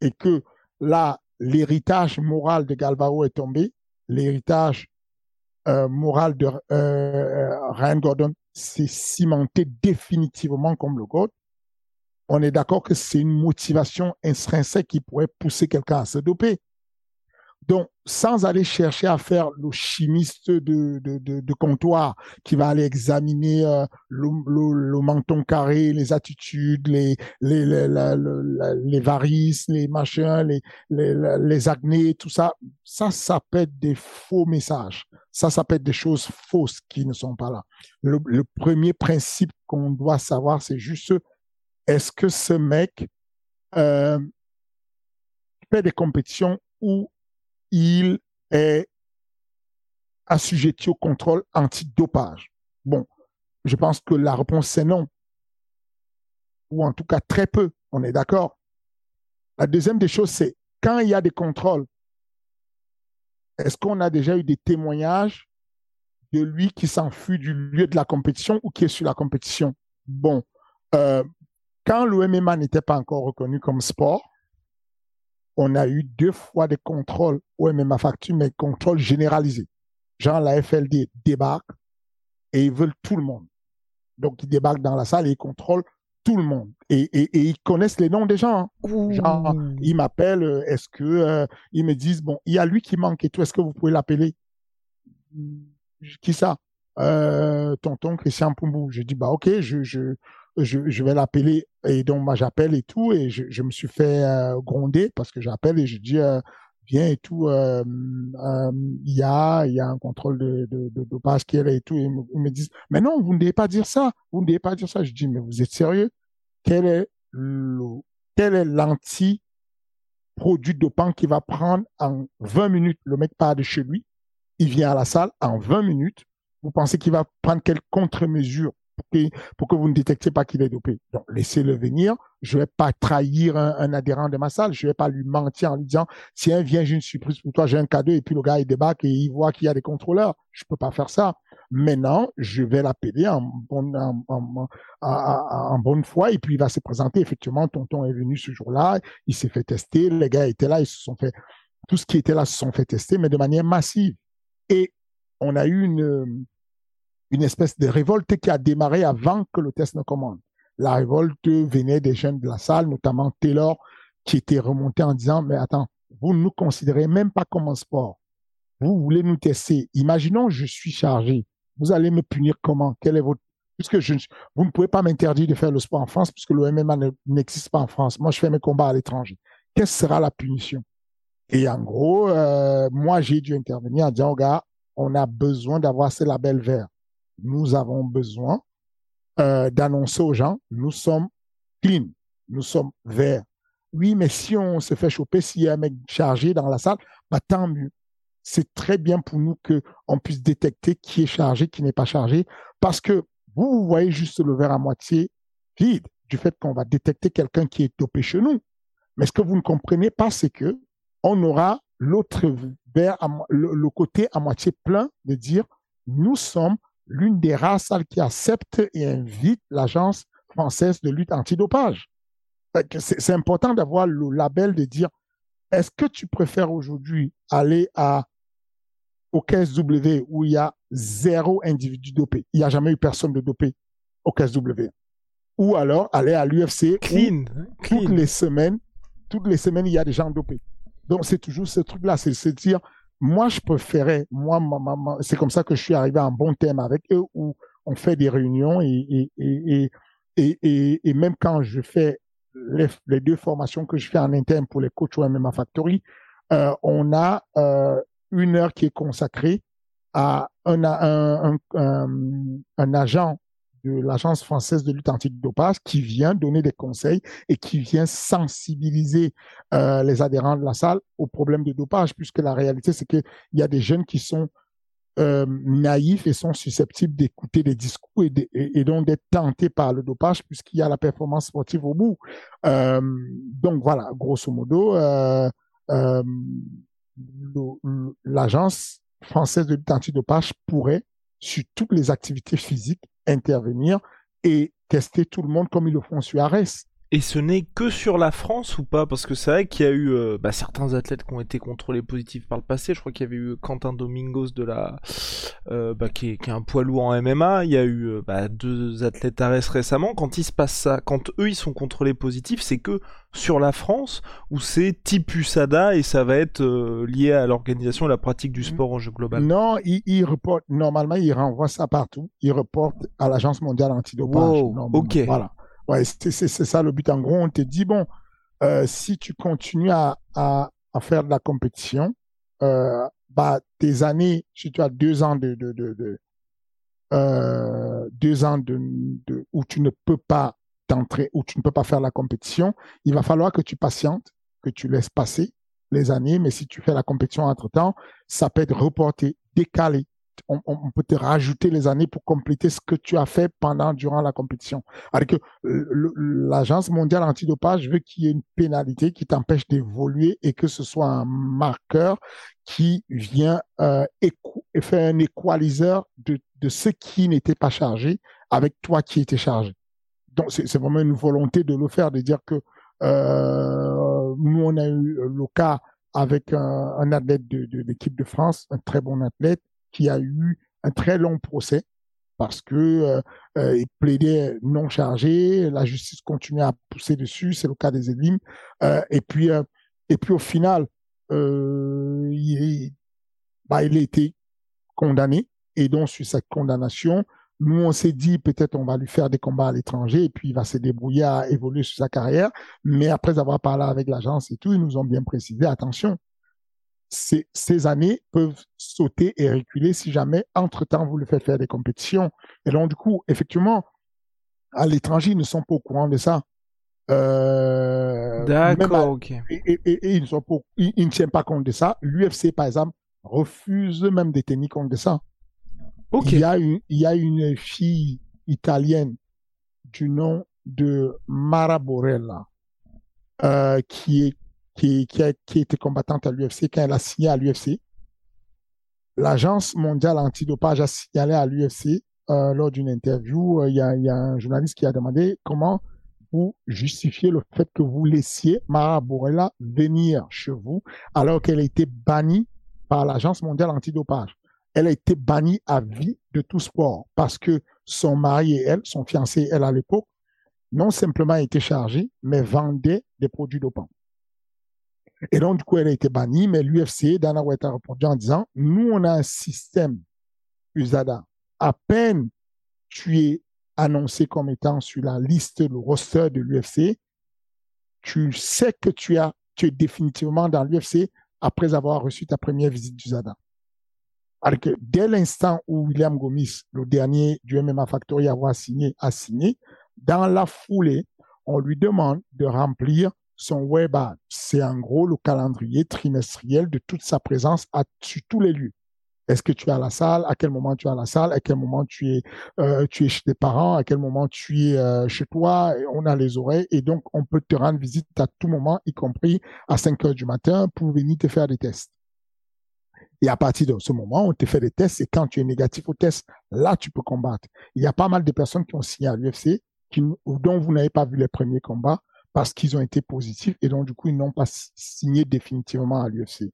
et que là, l'héritage moral de Galvao est tombé, l'héritage euh, moral de euh, Ryan Gordon s'est cimenté définitivement comme le GOAT. On est d'accord que c'est une motivation intrinsèque qui pourrait pousser quelqu'un à se doper. Donc, sans aller chercher à faire le chimiste de, de, de, de comptoir qui va aller examiner euh, le, le, menton carré, les attitudes, les, les, les, les varices, les machins, les, les, les acnés, tout ça, ça, ça peut être des faux messages. Ça, ça peut être des choses fausses qui ne sont pas là. Le, premier principe qu'on doit savoir, c'est juste, est-ce que ce mec euh, fait des compétitions où il est assujetti au contrôle antidopage? Bon, je pense que la réponse c'est non. Ou en tout cas très peu, on est d'accord? La deuxième des choses, c'est quand il y a des contrôles, est-ce qu'on a déjà eu des témoignages de lui qui s'enfuit du lieu de la compétition ou qui est sur la compétition? Bon, euh, quand le MMA n'était pas encore reconnu comme sport, on a eu deux fois des contrôles au MMA Facture, mais contrôles généralisés. Genre, la FLD débarque et ils veulent tout le monde. Donc, ils débarquent dans la salle et ils contrôlent tout le monde. Et, et, ils connaissent les noms des gens. Hein. Genre, ils m'appellent, euh, est-ce que, euh, ils me disent, bon, il y a lui qui manque et tout, est-ce que vous pouvez l'appeler? Qui ça? Euh, tonton Christian Pumbou. Je dis, bah, ok, je, je, je, je vais l'appeler et donc moi j'appelle et tout et je, je me suis fait euh, gronder parce que j'appelle et je dis viens et tout euh, euh, il y a il y a un contrôle de de, de dopage qui est là et tout et ils me, disent mais non vous ne devez pas dire ça vous ne devez pas dire ça je dis mais vous êtes sérieux? Quel est le quel est l'anti produit dopant qui va prendre en 20 minutes le mec part de chez lui il vient à la salle en 20 minutes vous pensez qu'il va prendre quelle contre-mesure pour que, vous ne détectiez pas qu'il est dopé. Donc, laissez-le venir. Je vais pas trahir un, adhérent de ma salle. Je vais pas lui mentir en lui disant, tiens, viens, j'ai une surprise pour toi, j'ai un cadeau. Et puis, le gars, il débarque et il voit qu'il y a des contrôleurs. Je peux pas faire ça. Maintenant, je vais l'appeler en, bonne, en, bonne foi et puis il va se présenter. Effectivement, tonton est venu ce jour-là. Il s'est fait tester. Les gars étaient là. Ils se sont fait, tout ce qui était là se sont fait tester, mais de manière massive. Et on a eu une, une espèce de révolte qui a démarré avant que le test ne commande. La révolte venait des jeunes de la salle, notamment Taylor, qui était remonté en disant, mais attends, vous ne nous considérez même pas comme un sport. Vous voulez nous tester. Imaginons, je suis chargé. Vous allez me punir comment? Quel est votre, puisque je, vous ne pouvez pas m'interdire de faire le sport en France puisque le MMA n'existe pas en France. Moi, je fais mes combats à l'étranger. Quelle sera la punition? Et en gros, euh, moi, j'ai dû intervenir en disant, oh on a besoin d'avoir ce label vert nous avons besoin euh, d'annoncer aux gens, nous sommes clean, nous sommes verts. Oui, mais si on se fait choper, s'il y a un mec chargé dans la salle, bah, tant mieux. C'est très bien pour nous qu'on puisse détecter qui est chargé, qui n'est pas chargé, parce que vous, voyez juste le verre à moitié vide du fait qu'on va détecter quelqu'un qui est dopé chez nous. Mais ce que vous ne comprenez pas, c'est que on aura l'autre verre, le côté à moitié plein de dire, nous sommes l'une des rares salles qui accepte et invite l'Agence française de lutte antidopage. C'est important d'avoir le label de dire est-ce que tu préfères aujourd'hui aller à au KSW où il y a zéro individu dopé, il n'y a jamais eu personne de dopé au KSW, ou alors aller à l'UFC clean, toutes les semaines, toutes les semaines il y a des gens dopés. Donc c'est toujours ce truc-là, c'est se dire moi je préférais, moi c'est comme ça que je suis arrivé à un bon thème avec eux où on fait des réunions et et, et, et, et même quand je fais les, les, deux formations que je fais en interne pour les coachs au MMA Factory, euh, on a euh, une heure qui est consacrée à un, un, un, un agent de l'Agence française de lutte anti-dopage qui vient donner des conseils et qui vient sensibiliser euh, les adhérents de la salle aux problèmes de dopage, puisque la réalité, c'est qu'il y a des jeunes qui sont euh, naïfs et sont susceptibles d'écouter des discours et, et, donc d'être tentés par le dopage puisqu'il y a la performance sportive au bout. Euh, donc voilà, grosso modo, euh, euh l'agence française de lutte antidopage pourrait, sur toutes les activités physiques, intervenir et tester tout le monde comme ils le font sur Ares. Et ce n'est que sur la France ou pas? Parce que c'est vrai qu'il y a eu euh, bah, certains athlètes qui ont été contrôlés positifs par le passé. Je crois qu'il y avait eu Quentin Domingos de la, euh, bah, qui, est, qui, est, un poids lourd en MMA. Il y a eu euh, bah, deux athlètes Ares récemment. Quand il se passe ça, quand eux ils sont contrôlés positifs, c'est que sur la France où c'est type USADA et ça va être lié à l'organisation et la pratique du sport en jeu global. Non, il, il reporte normalement, il renvoie ça partout. Il reporte à l'Agence mondiale antidopage. Wow, ok. Voilà. Ouais, c'est ça le but. En gros, on te dit, bon, euh, si tu continues à, à, à, faire de la compétition, euh, bah, tes années, si tu as deux ans de, de, de, de euh, deux ans de, de, où tu ne peux pas t'entrer, où tu ne peux pas faire la compétition, il va falloir que tu patientes, que tu laisses passer les années, mais si tu fais la compétition entre temps, ça peut être reporté, décalé on, peut te rajouter les années pour compléter ce que tu as fait pendant, durant la compétition. Alors que l'Agence mondiale antidopage veut qu'il y ait une pénalité qui t'empêche d'évoluer et que ce soit un marqueur qui vient euh, faire un équaliseur de, ce qui n'était pas chargé avec toi qui étais chargé. Donc c'est vraiment une volonté de le faire, de dire que euh, nous on a eu le cas avec un, athlète de l'équipe de France, un très bon athlète, qui a eu un très long procès parce que euh, euh, il plaidait non chargé, la justice continuait à pousser dessus, c'est le cas des élimes, euh, et puis et puis au final, il, bah, il a été condamné et donc sur cette condamnation, nous on s'est dit peut-être on va lui faire des combats à l'étranger et puis il va se débrouiller à évoluer sur sa carrière, mais après avoir parlé avec l'agence et tout, ils nous ont bien précisé attention, ces, ces, années peuvent sauter et reculer si jamais, entre-temps, vous le faites faire des compétitions. Et donc, du coup, effectivement, à l'étranger, ils ne sont pas au courant de ça. Euh, D'accord, ok. Et, et, et, ils, ne sont pas, ils, ils, ne tiennent pas compte de ça. L'UFC, par exemple, refuse même de tenir compte de ça. Okay. Il, y a une, il y a une fille italienne du nom de Mara Borella euh, qui est qui, qui, a, qui était combattante à l'UFC, quand elle a signé à l'UFC, l'Agence mondiale antidopage a signalé à l'UFC euh, lors d'une interview, euh, il y, a, y, a, un journaliste qui a demandé comment vous justifiez le fait que vous laissiez Mara Borella venir chez vous alors qu'elle a été bannie par l'Agence mondiale antidopage. Elle a été bannie à vie de tout sport parce que son mari et elle, son fiancé et elle à l'époque, non simplement étaient chargés, mais vendaient des produits dopants. Et donc, du coup, elle a été bannie, mais l'UFC, Dana White a répondu en disant, nous, on a un système USADA. À peine tu es annoncé comme étant sur la liste, le roster de l'UFC, tu sais que tu, as, es définitivement dans l'UFC après avoir reçu ta première visite d'USADA. Alors que dès l'instant où William Gomis, le dernier du MMA Factory à avoir signé, a signé, dans la foulée, on lui demande de remplir son web c'est en gros le calendrier trimestriel de toute sa présence sur tous les lieux. Est-ce que tu es à la salle? À quel moment tu es à la salle? À quel moment tu es, euh, tu es chez tes parents? À quel moment tu es euh, chez toi? On a les oreilles et donc on peut te rendre visite à tout moment, y compris à 5 heures du matin pour venir te faire des tests. Et à partir de ce moment, on te fait des tests et quand tu es négatif au test, là, tu peux combattre. Il y a pas mal de personnes qui ont signé à l'UFC dont vous n'avez pas vu les premiers combats parce qu'ils ont été positifs et donc du coup ils n'ont pas signé définitivement à l'UFC.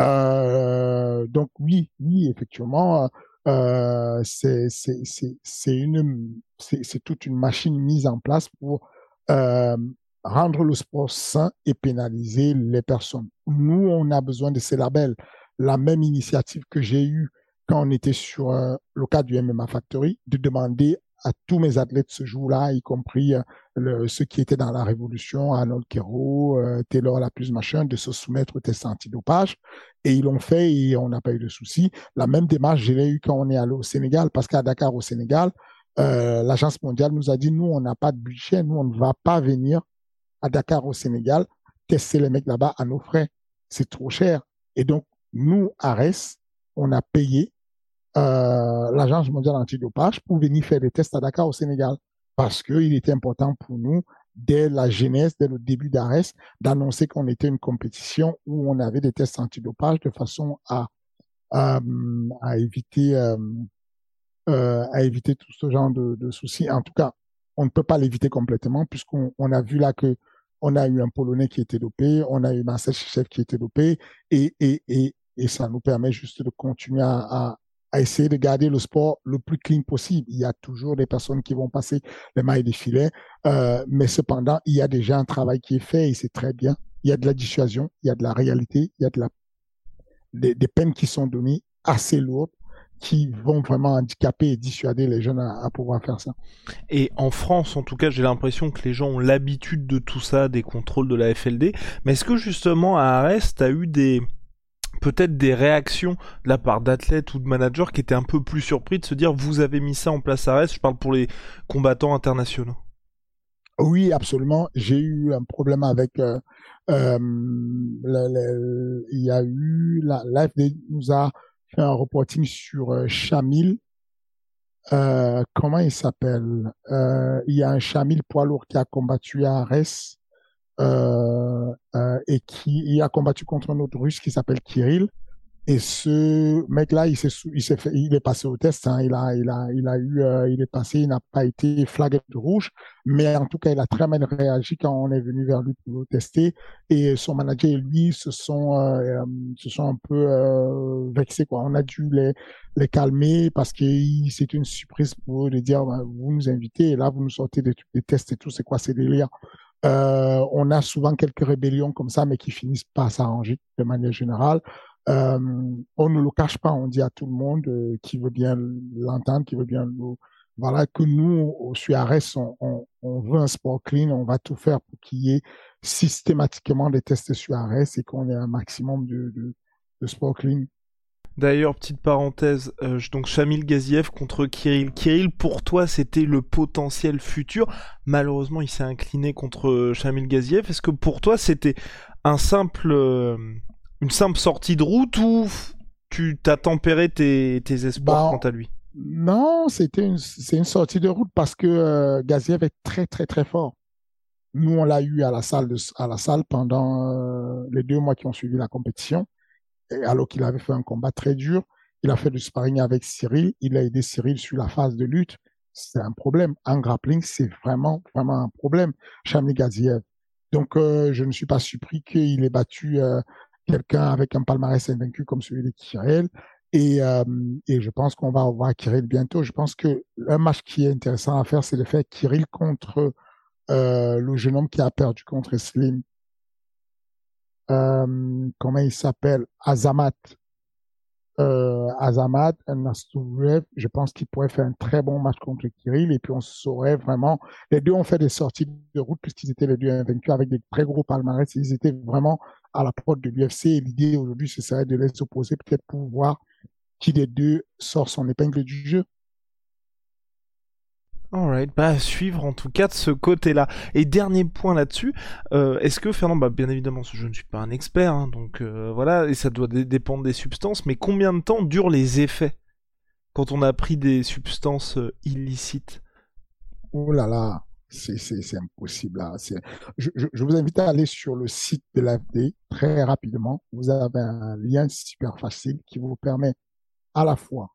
Euh, donc oui, oui, effectivement, euh, c'est c'est c'est une c'est toute une machine mise en place pour euh, rendre le sport sain et pénaliser les personnes. Nous, on a besoin de ces labels. La même initiative que j'ai eue quand on était sur le cas du MMA Factory, de demander à tous mes athlètes ce jour-là, y compris euh, ceux qui étaient dans la révolution, Arnold Kero, euh, Taylor la plus machin, de se soumettre au test antidopage. Et ils l'ont fait et on n'a pas eu de soucis. La même démarche, je l'ai eu quand on est allé au Sénégal, parce qu'à Dakar, au Sénégal, euh, l'agence mondiale nous a dit, nous, on n'a pas de budget, nous, on ne va pas venir à Dakar, au Sénégal, tester les mecs là-bas à nos frais. C'est trop cher. Et donc, nous, Ares, on a payé l'Agence mondiale antidopage pour venir faire des tests à Dakar au Sénégal parce qu'il était important pour nous, dès la genèse, dès le début d'ARES, d'annoncer qu'on était une compétition où on avait des tests antidopage de façon à, à, à éviter euh, euh, à éviter tout ce genre de, soucis. En tout cas, on ne peut pas l'éviter complètement puisqu'on on a vu là que on a eu un Polonais qui était dopé, on a eu Marcel Chef qui était dopé et, et, et, et ça nous permet juste de continuer à, à, à essayer de garder le sport le plus clean possible. Il y a toujours des personnes qui vont passer les mailles des filets, euh, mais cependant, il y a déjà un travail qui est fait et c'est très bien. Il y a de la dissuasion, il y a de la réalité, il y a de la, des, peines qui sont données assez lourdes qui vont vraiment handicaper et dissuader les jeunes à, à, pouvoir faire ça. Et en France, en tout cas, j'ai l'impression que les gens ont l'habitude de tout ça, des contrôles de la FLD. Mais est-ce que justement, à Arès, tu as eu des, peut-être des réactions de la part d'athlètes ou de managers qui étaient un peu plus surpris de se dire vous avez mis ça en place à reste. Je parle pour les combattants internationaux. Oui, absolument. J'ai eu un problème avec. Euh, euh, il y a eu la l'AFD nous a fait un reporting sur euh, Chamil. Comment il s'appelle? Il y a un Chamil poids lourd qui a combattu à Arès et qui a combattu contre un autre russe qui s'appelle Kirill. Et ce mec-là, il s'est, il s'est fait, il est passé au test. Hein, il a, il a, il a eu, euh, il est passé. Il n'a pas été flagué de rouge, mais en tout cas, il a très mal réagi quand on est venu vers lui pour le tester. Et son manager et lui se sont, euh, euh se sont un peu euh, vexés. Quoi. On a dû les, les calmer parce que c'est une surprise pour eux de dire, bah, vous nous invitez et là vous nous sortez des, des tests et tout. C'est quoi ces délires? Euh, on a souvent quelques rébellions comme ça, mais qui finissent pas à s'arranger de manière générale. Euh, on ne le cache pas, on dit à tout le monde euh, qui veut bien l'entendre, qui veut bien le... Voilà, que nous, au Suarez, on, on, on, veut un sport clean, on va tout faire pour qu'il y ait systématiquement des tests Suarez et qu'on ait un maximum de, de, de sport clean. D'ailleurs, petite parenthèse, euh, donc Shamil Gaziev contre Kirill. Kirill, pour toi, c'était le potentiel futur. Malheureusement, il s'est incliné contre Shamil Gaziev. Est-ce que pour toi, c'était un simple, euh, une simple sortie de route ou tu t'as tempéré tes, tes espoirs bah, quant à lui? Non, c'était une, c'est une sortie de route parce que euh, Gaziev est très très très fort. Nous, on l'a eu à la salle de, à la salle pendant les deux mois qui ont suivi la compétition alors qu'il avait fait un combat très dur. Il a fait du sparring avec Cyril. Il a aidé Cyril sur la phase de lutte. C'est un problème. En grappling, c'est vraiment, vraiment un problème. Chamli Gaziev. Donc, euh, je ne suis pas surpris qu'il ait battu euh, quelqu'un avec un palmarès invaincu comme celui de Kirill. Et, euh, je pense qu'on va voir Kirill bientôt. Je pense que un match qui est intéressant à faire, c'est de faire Kirill contre le jeune homme qui a perdu contre Slim euh, comment il s'appelle, Azamat. Euh, Azamat, je pense qu'il pourrait faire un très bon match contre Kirill et puis on saurait vraiment. Les deux ont fait des sorties de route puisqu'ils étaient les deux invaincus avec des très gros palmarès. Ils étaient vraiment à la porte de l'UFC et l'idée aujourd'hui ce serait de les opposer peut-être pour voir qui des deux sort son épingle du jeu. Alright, bah suivre en tout cas de ce côté-là. Et dernier point là-dessus, euh, est-ce que Fernand, bah bien évidemment, je ne suis pas un expert, hein, donc euh, voilà, et ça doit dépendre des substances, mais combien de temps durent les effets quand on a pris des substances euh, illicites? Oh là là, c'est impossible. Je, je, vous invite à aller sur le site de l'AFD très rapidement. Vous avez un lien super facile qui vous permet à la fois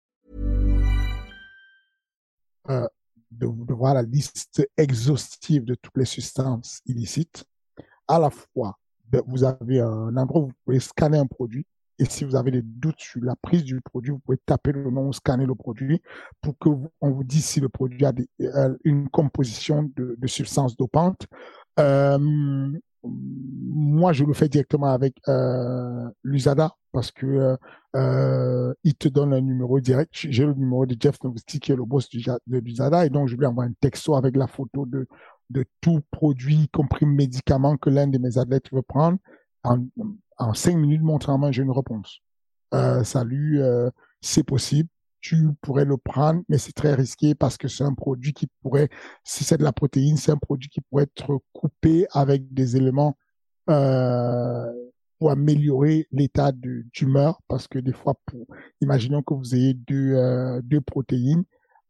Euh, de, voir la liste exhaustive de toutes les substances illicites. À la fois, de, vous avez un endroit où vous pouvez scanner un produit Et si vous avez des doutes sur la prise du produit, vous pouvez taper le nom, scanner le produit pour que vous, on vous dise si le produit a euh, une composition de, de substances dopantes. Euh, moi, je le fais directement avec euh, l'USADA parce que euh, il te donne un numéro direct. J'ai le numéro de Jeff Novosti qui est le boss de l'USADA et donc je lui envoie un texto avec la photo de, de tout produit, y compris médicament que l'un de mes athlètes veut prendre. En, en cinq minutes, mon travail, j'ai une réponse. Euh, salut, euh, c'est possible, tu pourrais le prendre, mais c'est très risqué parce que c'est un produit qui pourrait, si c'est de la protéine, c'est un produit qui pourrait être coupé avec des éléments euh, pour améliorer l'état de tumeur, parce que des fois, pour, imaginons que vous ayez deux, euh, deux protéines,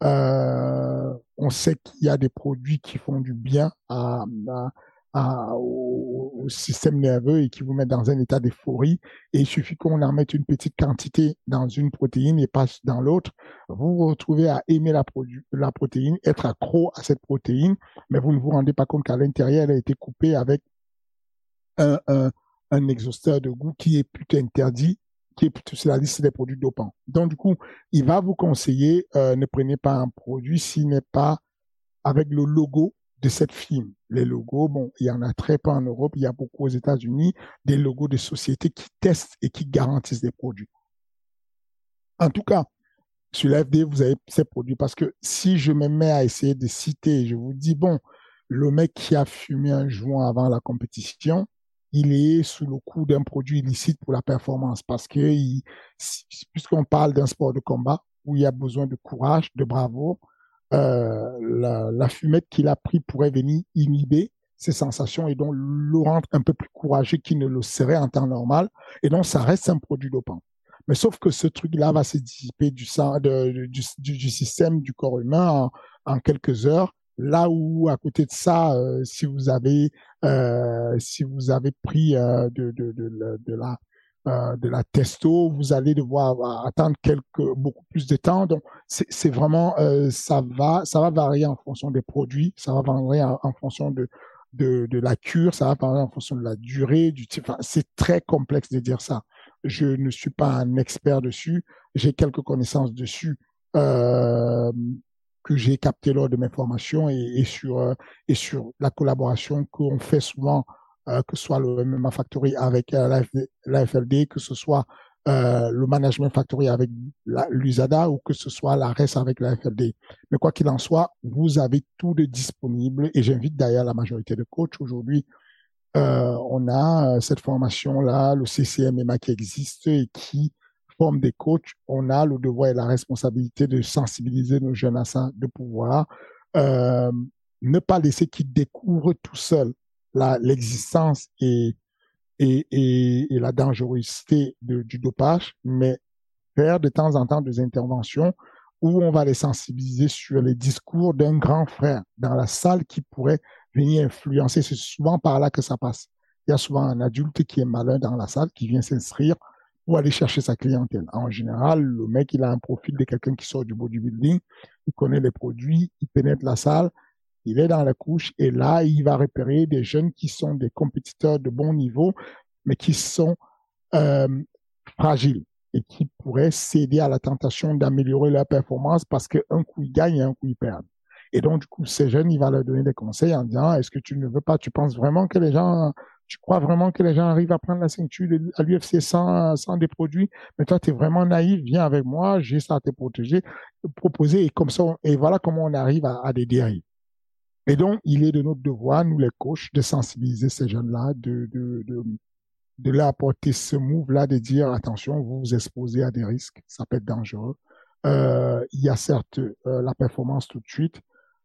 euh, on sait qu'il y a des produits qui font du bien à, à au, système nerveux et qui vous met dans un état d'euphorie. Et il suffit qu'on en mette une petite quantité dans une protéine et passe dans l'autre. Vous vous retrouvez à aimer la, la protéine, être accro à cette protéine, mais vous ne vous rendez pas compte qu'à l'intérieur, elle a été coupée avec un, un, un exhausteur de goût qui est plutôt interdit qui est sur la liste des produits dopants. Donc, du coup, il va vous conseiller, euh, ne prenez pas un produit s'il n'est pas avec le logo de cette film. Les logos, bon, il y en a très peu en Europe, il y a beaucoup aux États-Unis, des logos de sociétés qui testent et qui garantissent des produits. En tout cas, sur l'FD, vous avez ces produits parce que si je me mets à essayer de citer, je vous dis, bon, le mec qui a fumé un joint avant la compétition, il est sous le coup d'un produit illicite pour la performance parce que puisqu'on parle d'un sport de combat où il y a besoin de courage, de bravoure, la, la, fumette qu'il a pris pourrait venir inhiber ses sensations et donc le rendre un peu plus courageux qu'il ne le serait en temps normal. Et donc, ça reste un produit dopant. Mais sauf que ce truc-là va se dissiper du, sang, du, du, du, système du corps humain en, en, quelques heures. Là où, à côté de ça, euh, si vous avez, euh, si vous avez pris euh, de, de, de, de, la euh, de la testo, vous allez devoir attendre quelques beaucoup plus de temps. Donc c'est vraiment euh, ça va ça va varier en fonction des produits, ça va varier en, fonction de, de, de la cure, ça va varier en fonction de la durée du. Enfin, c'est très complexe de dire ça. Je ne suis pas un expert dessus, j'ai quelques connaissances dessus. Euh, que j'ai capté lors de mes formations et, et sur euh, et sur la collaboration qu'on fait souvent euh, que ce soit le MMA Factory avec euh, l'AFLD, que ce soit euh, le Management Factory avec l'USADA ou que ce soit la RES avec l'AFLD. Mais quoi qu'il en soit, vous avez tout de disponible et j'invite d'ailleurs la majorité de coachs aujourd'hui. Euh, on a cette formation-là, le CCMMA qui existe et qui forme des coachs. On a le devoir et la responsabilité de sensibiliser nos jeunes à ça, de pouvoir euh, ne pas laisser qu'ils découvrent tout seuls l'existence et, et, et, et, la dangerosité du dopage, mais faire de temps en temps des interventions où on va les sensibiliser sur les discours d'un grand frère dans la salle qui pourrait venir influencer. C'est souvent par là que ça passe. Il y a souvent un adulte qui est malin dans la salle, qui vient s'inscrire pour aller chercher sa clientèle. En général, le mec, il a un profil de quelqu'un qui sort du bodybuilding, il connaît les produits, il pénètre la salle, il est dans la couche et là, il va repérer des jeunes qui sont des compétiteurs de bon niveau, mais qui sont euh, fragiles et qui pourraient céder à la tentation d'améliorer leur performance parce qu'un coup ils gagnent et un coup ils perdent. Et donc, du coup, ces jeunes, il va leur donner des conseils en disant, est-ce que tu ne veux pas, tu penses vraiment que les gens, tu crois vraiment que les gens arrivent à prendre la ceinture à l'UFC sans, des produits, mais toi, tu es vraiment naïf, viens avec moi, j'ai ça à te protéger, proposer, et comme ça, et voilà comment on arrive à des dérives. Et donc, il est de notre devoir, nous les coachs, de sensibiliser ces jeunes-là, de, de, de, de leur apporter ce move-là, de dire, attention, vous vous exposez à des risques, ça peut être dangereux. euh, il y a certes euh, la performance tout de suite,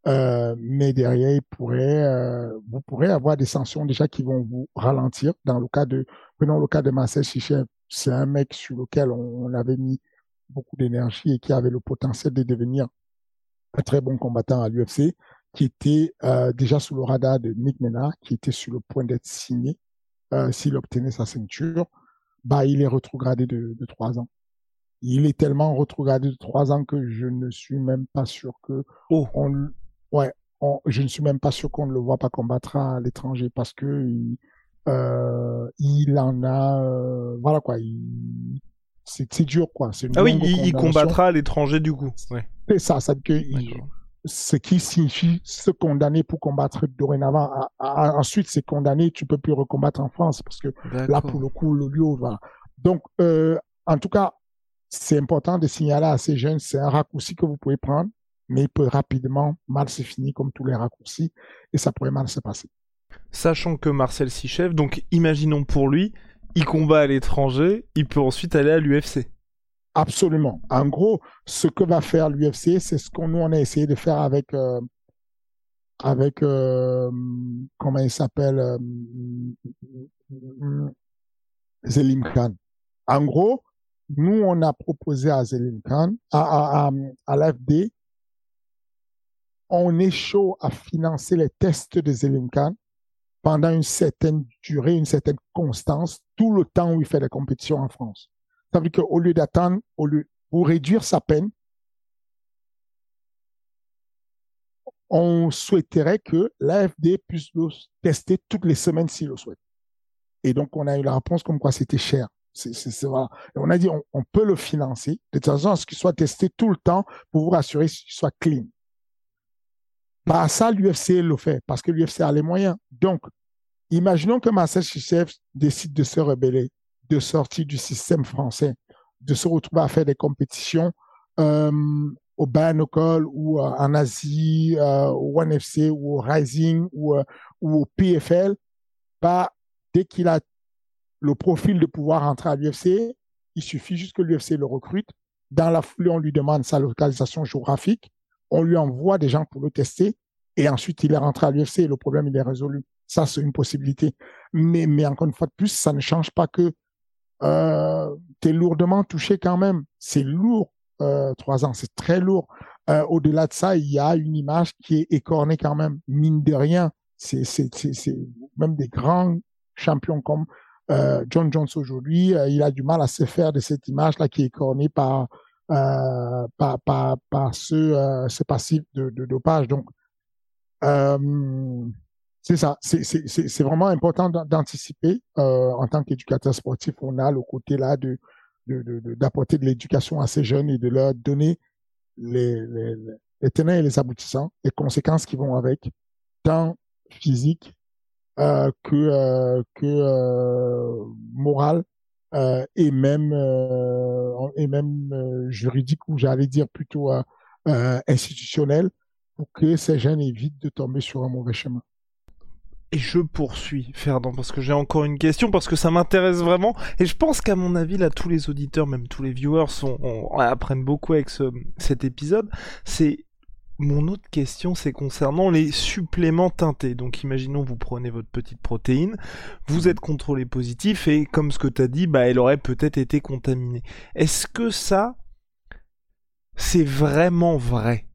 euh, mais derrière, il pourrait, euh, vous pourrez avoir des sanctions déjà qui vont vous ralentir. Dans le cas de, prenons le cas de Marcel Chichet, c'est un mec sur lequel on, on avait mis beaucoup d'énergie et qui avait le potentiel de devenir un très bon combattant à l'UFC, qui était euh, déjà sous le radar de Nick Mena, qui était sur le point d'être signé euh, s'il obtenait sa ceinture. Bah, il est rétrogradé de, de trois ans. Il est tellement rétrogradé de trois ans que je ne suis même pas sûr que Oh. on, ouais, on- je ne suis même pas sûr qu'on ne le voit pas combattre à l'étranger parce que il, euh, il en a, voilà quoi, il, c'est dur quoi. Une Ah oui, il, combattra à l'étranger du coup. Ouais, C'est ça, ça veut dire. Ce qui signifie se condamner pour combattre dorénavant. À- à- ensuite, c'est condamné, tu peux plus recombattre en France parce que là, pour le coup, le lieu, voilà. Donc, euh, en tout cas, c'est important de signaler à ces jeunes, c'est un raccourci que vous pouvez prendre, mais il peut rapidement mal se finir comme tous les raccourcis et ça pourrait mal se passer. Sachant que Marcel Sichev, donc imaginons pour lui, il combat à l'étranger, il peut ensuite aller à l'UFC. Absolument. En gros, ce que va faire l'UFC, c'est ce qu'on nous on a essayé de faire avec euh, euh, comment il s'appelle euh, Zelim Khan. En gros, nous on a proposé à Zelim Khan, à, à, l'AFD, on est à financer les tests de Zelim Khan pendant une certaine durée, une certaine constance, tout le temps où il fait des compétitions en France. Ça veut dire qu'au lieu d'attendre, au lieu, pour réduire sa peine, on souhaiterait que l'AFD puisse le tester toutes les semaines s'il le souhaite. Et donc, on a eu la réponse comme quoi c'était cher. Voilà. On a dit, on, peut le financer de toute façon à ce qu'il soit testé tout le temps pour vous rassurer qu'il soit clean. Bah, ça, l'UFC le fait parce que l'UFC a les moyens. Donc, imaginons que Marcel Chichev décide de se rebeller, de sortir du système français, de se retrouver à faire des compétitions euh, au Bayern-Knuckle ou euh, en Asie, euh, au One FC ou au Rising ou, euh, ou au PFL. Bah, dès qu'il a le profil de pouvoir rentrer à l'UFC, il suffit juste que l'UFC le recrute. Dans la foulée, on lui demande sa localisation géographique. On lui envoie des gens pour le tester. Et ensuite, il est rentré à l'UFC et le problème, il est résolu. Ça, c'est une possibilité. Mais, mais encore une fois de plus, ça ne change pas que euh, tu es lourdement touché quand même. C'est lourd, euh, trois ans, c'est très lourd. Euh, Au-delà de ça, il y a une image qui est écornée quand même, mine de rien. C'est même des grands champions comme euh, John Jones aujourd'hui, il a du mal à se faire de cette image-là qui est écornée par, par, par, par ce, ce passif de, de dopage. Donc, c'est ça, c'est vraiment important d'an- d'anticiper. Euh, en tant qu'éducateur sportif, on a le côté là de de- de- de- d'apporter de, l'éducation à ces jeunes et de leur donner les, les, les tenants et les aboutissants, les conséquences qui vont avec, tant physique euh, que euh, que euh, morale euh, et même euh, et même juridique ou j'allais dire plutôt euh, euh, institutionnel pour que ces jeunes évitent de tomber sur un mauvais chemin. Et je poursuis, Ferdinand, parce que j'ai encore une question, parce que ça m'intéresse vraiment. Et je pense qu'à mon avis, là, tous les auditeurs, même tous les viewers, sont, on- apprennent beaucoup avec ce, cet épisode. C'est mon autre question, c'est concernant les suppléments teintés. Donc, imaginons, vous prenez votre petite protéine, vous êtes contrôlé positif, et comme ce que tu dit, bah, elle aurait peut-être été contaminée. Est-ce que ça, c'est vraiment vrai?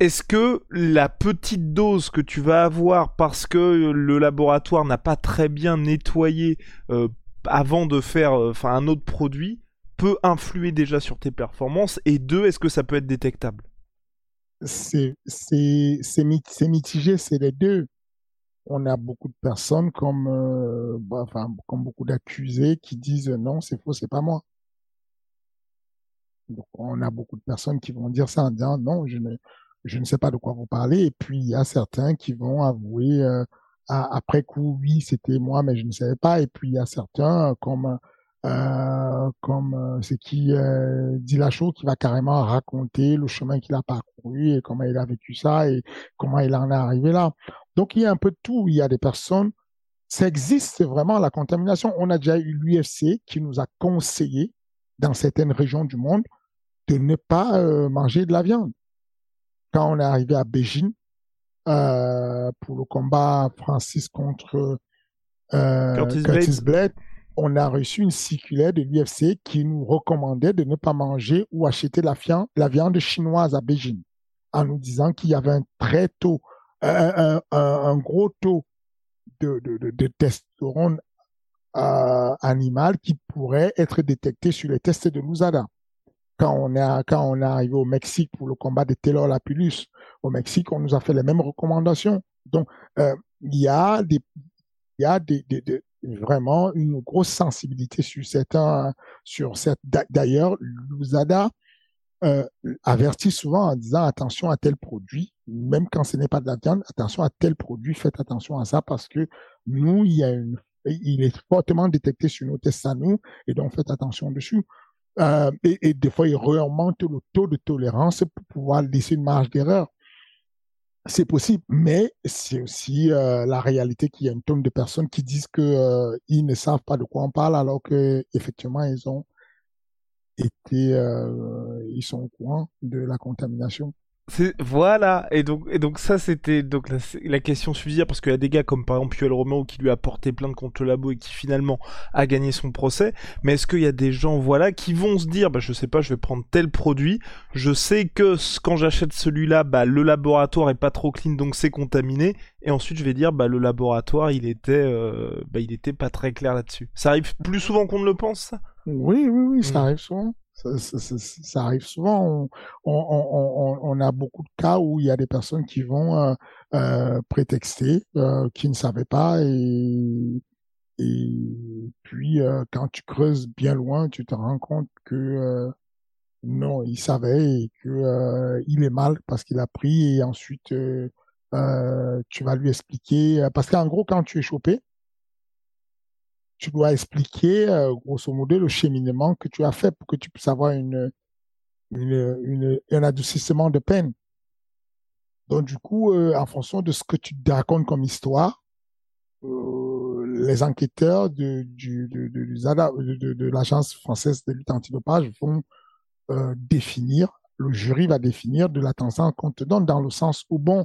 Est-ce que la petite dose que tu vas avoir parce que le laboratoire n'a pas très bien nettoyé euh, avant de faire euh, un autre produit peut influer déjà sur tes performances? Et deux, est-ce que ça peut être détectable? C'est c'est c'est mit- c'est mitigé, c'est les deux. On a beaucoup de personnes comme euh, bah, comme beaucoup d'accusés qui disent non, c'est faux, c'est pas moi. On a beaucoup de personnes qui vont dire ça en disant non, je ne je ne sais pas de quoi vous parlez. Et puis il y a certains qui vont avouer euh, après coup oui, c'était moi, mais je ne savais pas. Et puis il y a certains euh, comme euh, comme euh, qui dit la chose qui va carrément raconter le chemin qu'il a parcouru et comment il a vécu ça et comment il en est arrivé là. Donc il y a un peu de tout. Il y a des personnes, ça existe vraiment la contamination. On a déjà eu l'UFC qui nous a conseillé dans certaines régions du monde de ne pas manger de la viande. Quand on est arrivé à Beijing pour le combat Francis contre Curtis, Blade, on a reçu une circulaire de l'UFC qui nous recommandait de ne pas manger ou acheter la viande, la viande chinoise à Beijing, en nous disant qu'il y avait un très tôt, un, gros taux de, de, de, testostérone euh, animal qui pourrait être détecté sur les tests de l'USADA. Quand on est quand on est arrivé au Mexique pour le combat de Taylor Lapillus, au Mexique, on nous a fait les mêmes recommandations. Donc, euh, il y a des, il y a des, des, des vraiment une grosse sensibilité sur certains, sur cette. D'ailleurs, l'USADA euh, avertit souvent en disant attention à tel produit, même quand ce n'est pas de la viande, attention à tel produit, faites attention à ça parce que nous, il y a une, il est fortement détecté sur nos tests à nous et donc faites attention dessus. Euh, et, des fois, il remonte le taux de tolérance pour pouvoir laisser une marge d'erreur. C'est possible, mais c'est aussi euh, la réalité qu'il y a une tonne de personnes qui disent que euh, ils ne savent pas de quoi on parle, alors que effectivement ils ont été, euh, ils sont au courant de la contamination. Voilà, et donc, et donc ça c'était donc la, question subsidiaire parce qu'il y a des gars comme par exemple Puel Romeo qui lui a porté plainte contre le labo et qui finalement a gagné son procès. Mais est-ce qu'il y a des gens voilà qui vont se dire bah je sais pas je vais prendre tel produit, je sais que quand j'achète celui-là bah le laboratoire est pas trop clean donc c'est contaminé et ensuite je vais dire bah le laboratoire il était euh, bah il était pas très clair là-dessus. Ça arrive plus souvent qu'on ne le pense ça? Oui oui oui ça mmh. arrive souvent. Ça, arrive souvent. On, a beaucoup de cas où il y a des personnes qui vont euh, euh, prétexter, euh, qui ne savaient pas, et, et puis quand tu creuses bien loin, tu te rends compte que non, il savait et que il est mal parce qu'il a pris, et ensuite tu vas lui expliquer, parce qu'en gros, quand tu es chopé, tu dois expliquer, euh, grosso modo, le cheminement que tu as fait pour que tu puisses avoir une, un adoucissement de peine. Donc, du coup, euh, en fonction de ce que tu racontes comme histoire, euh, les enquêteurs de, de, de, l'Agence française de lutte antidopage vont définir, le jury va définir de l'attention qu'on te donne dans le sens où, bon,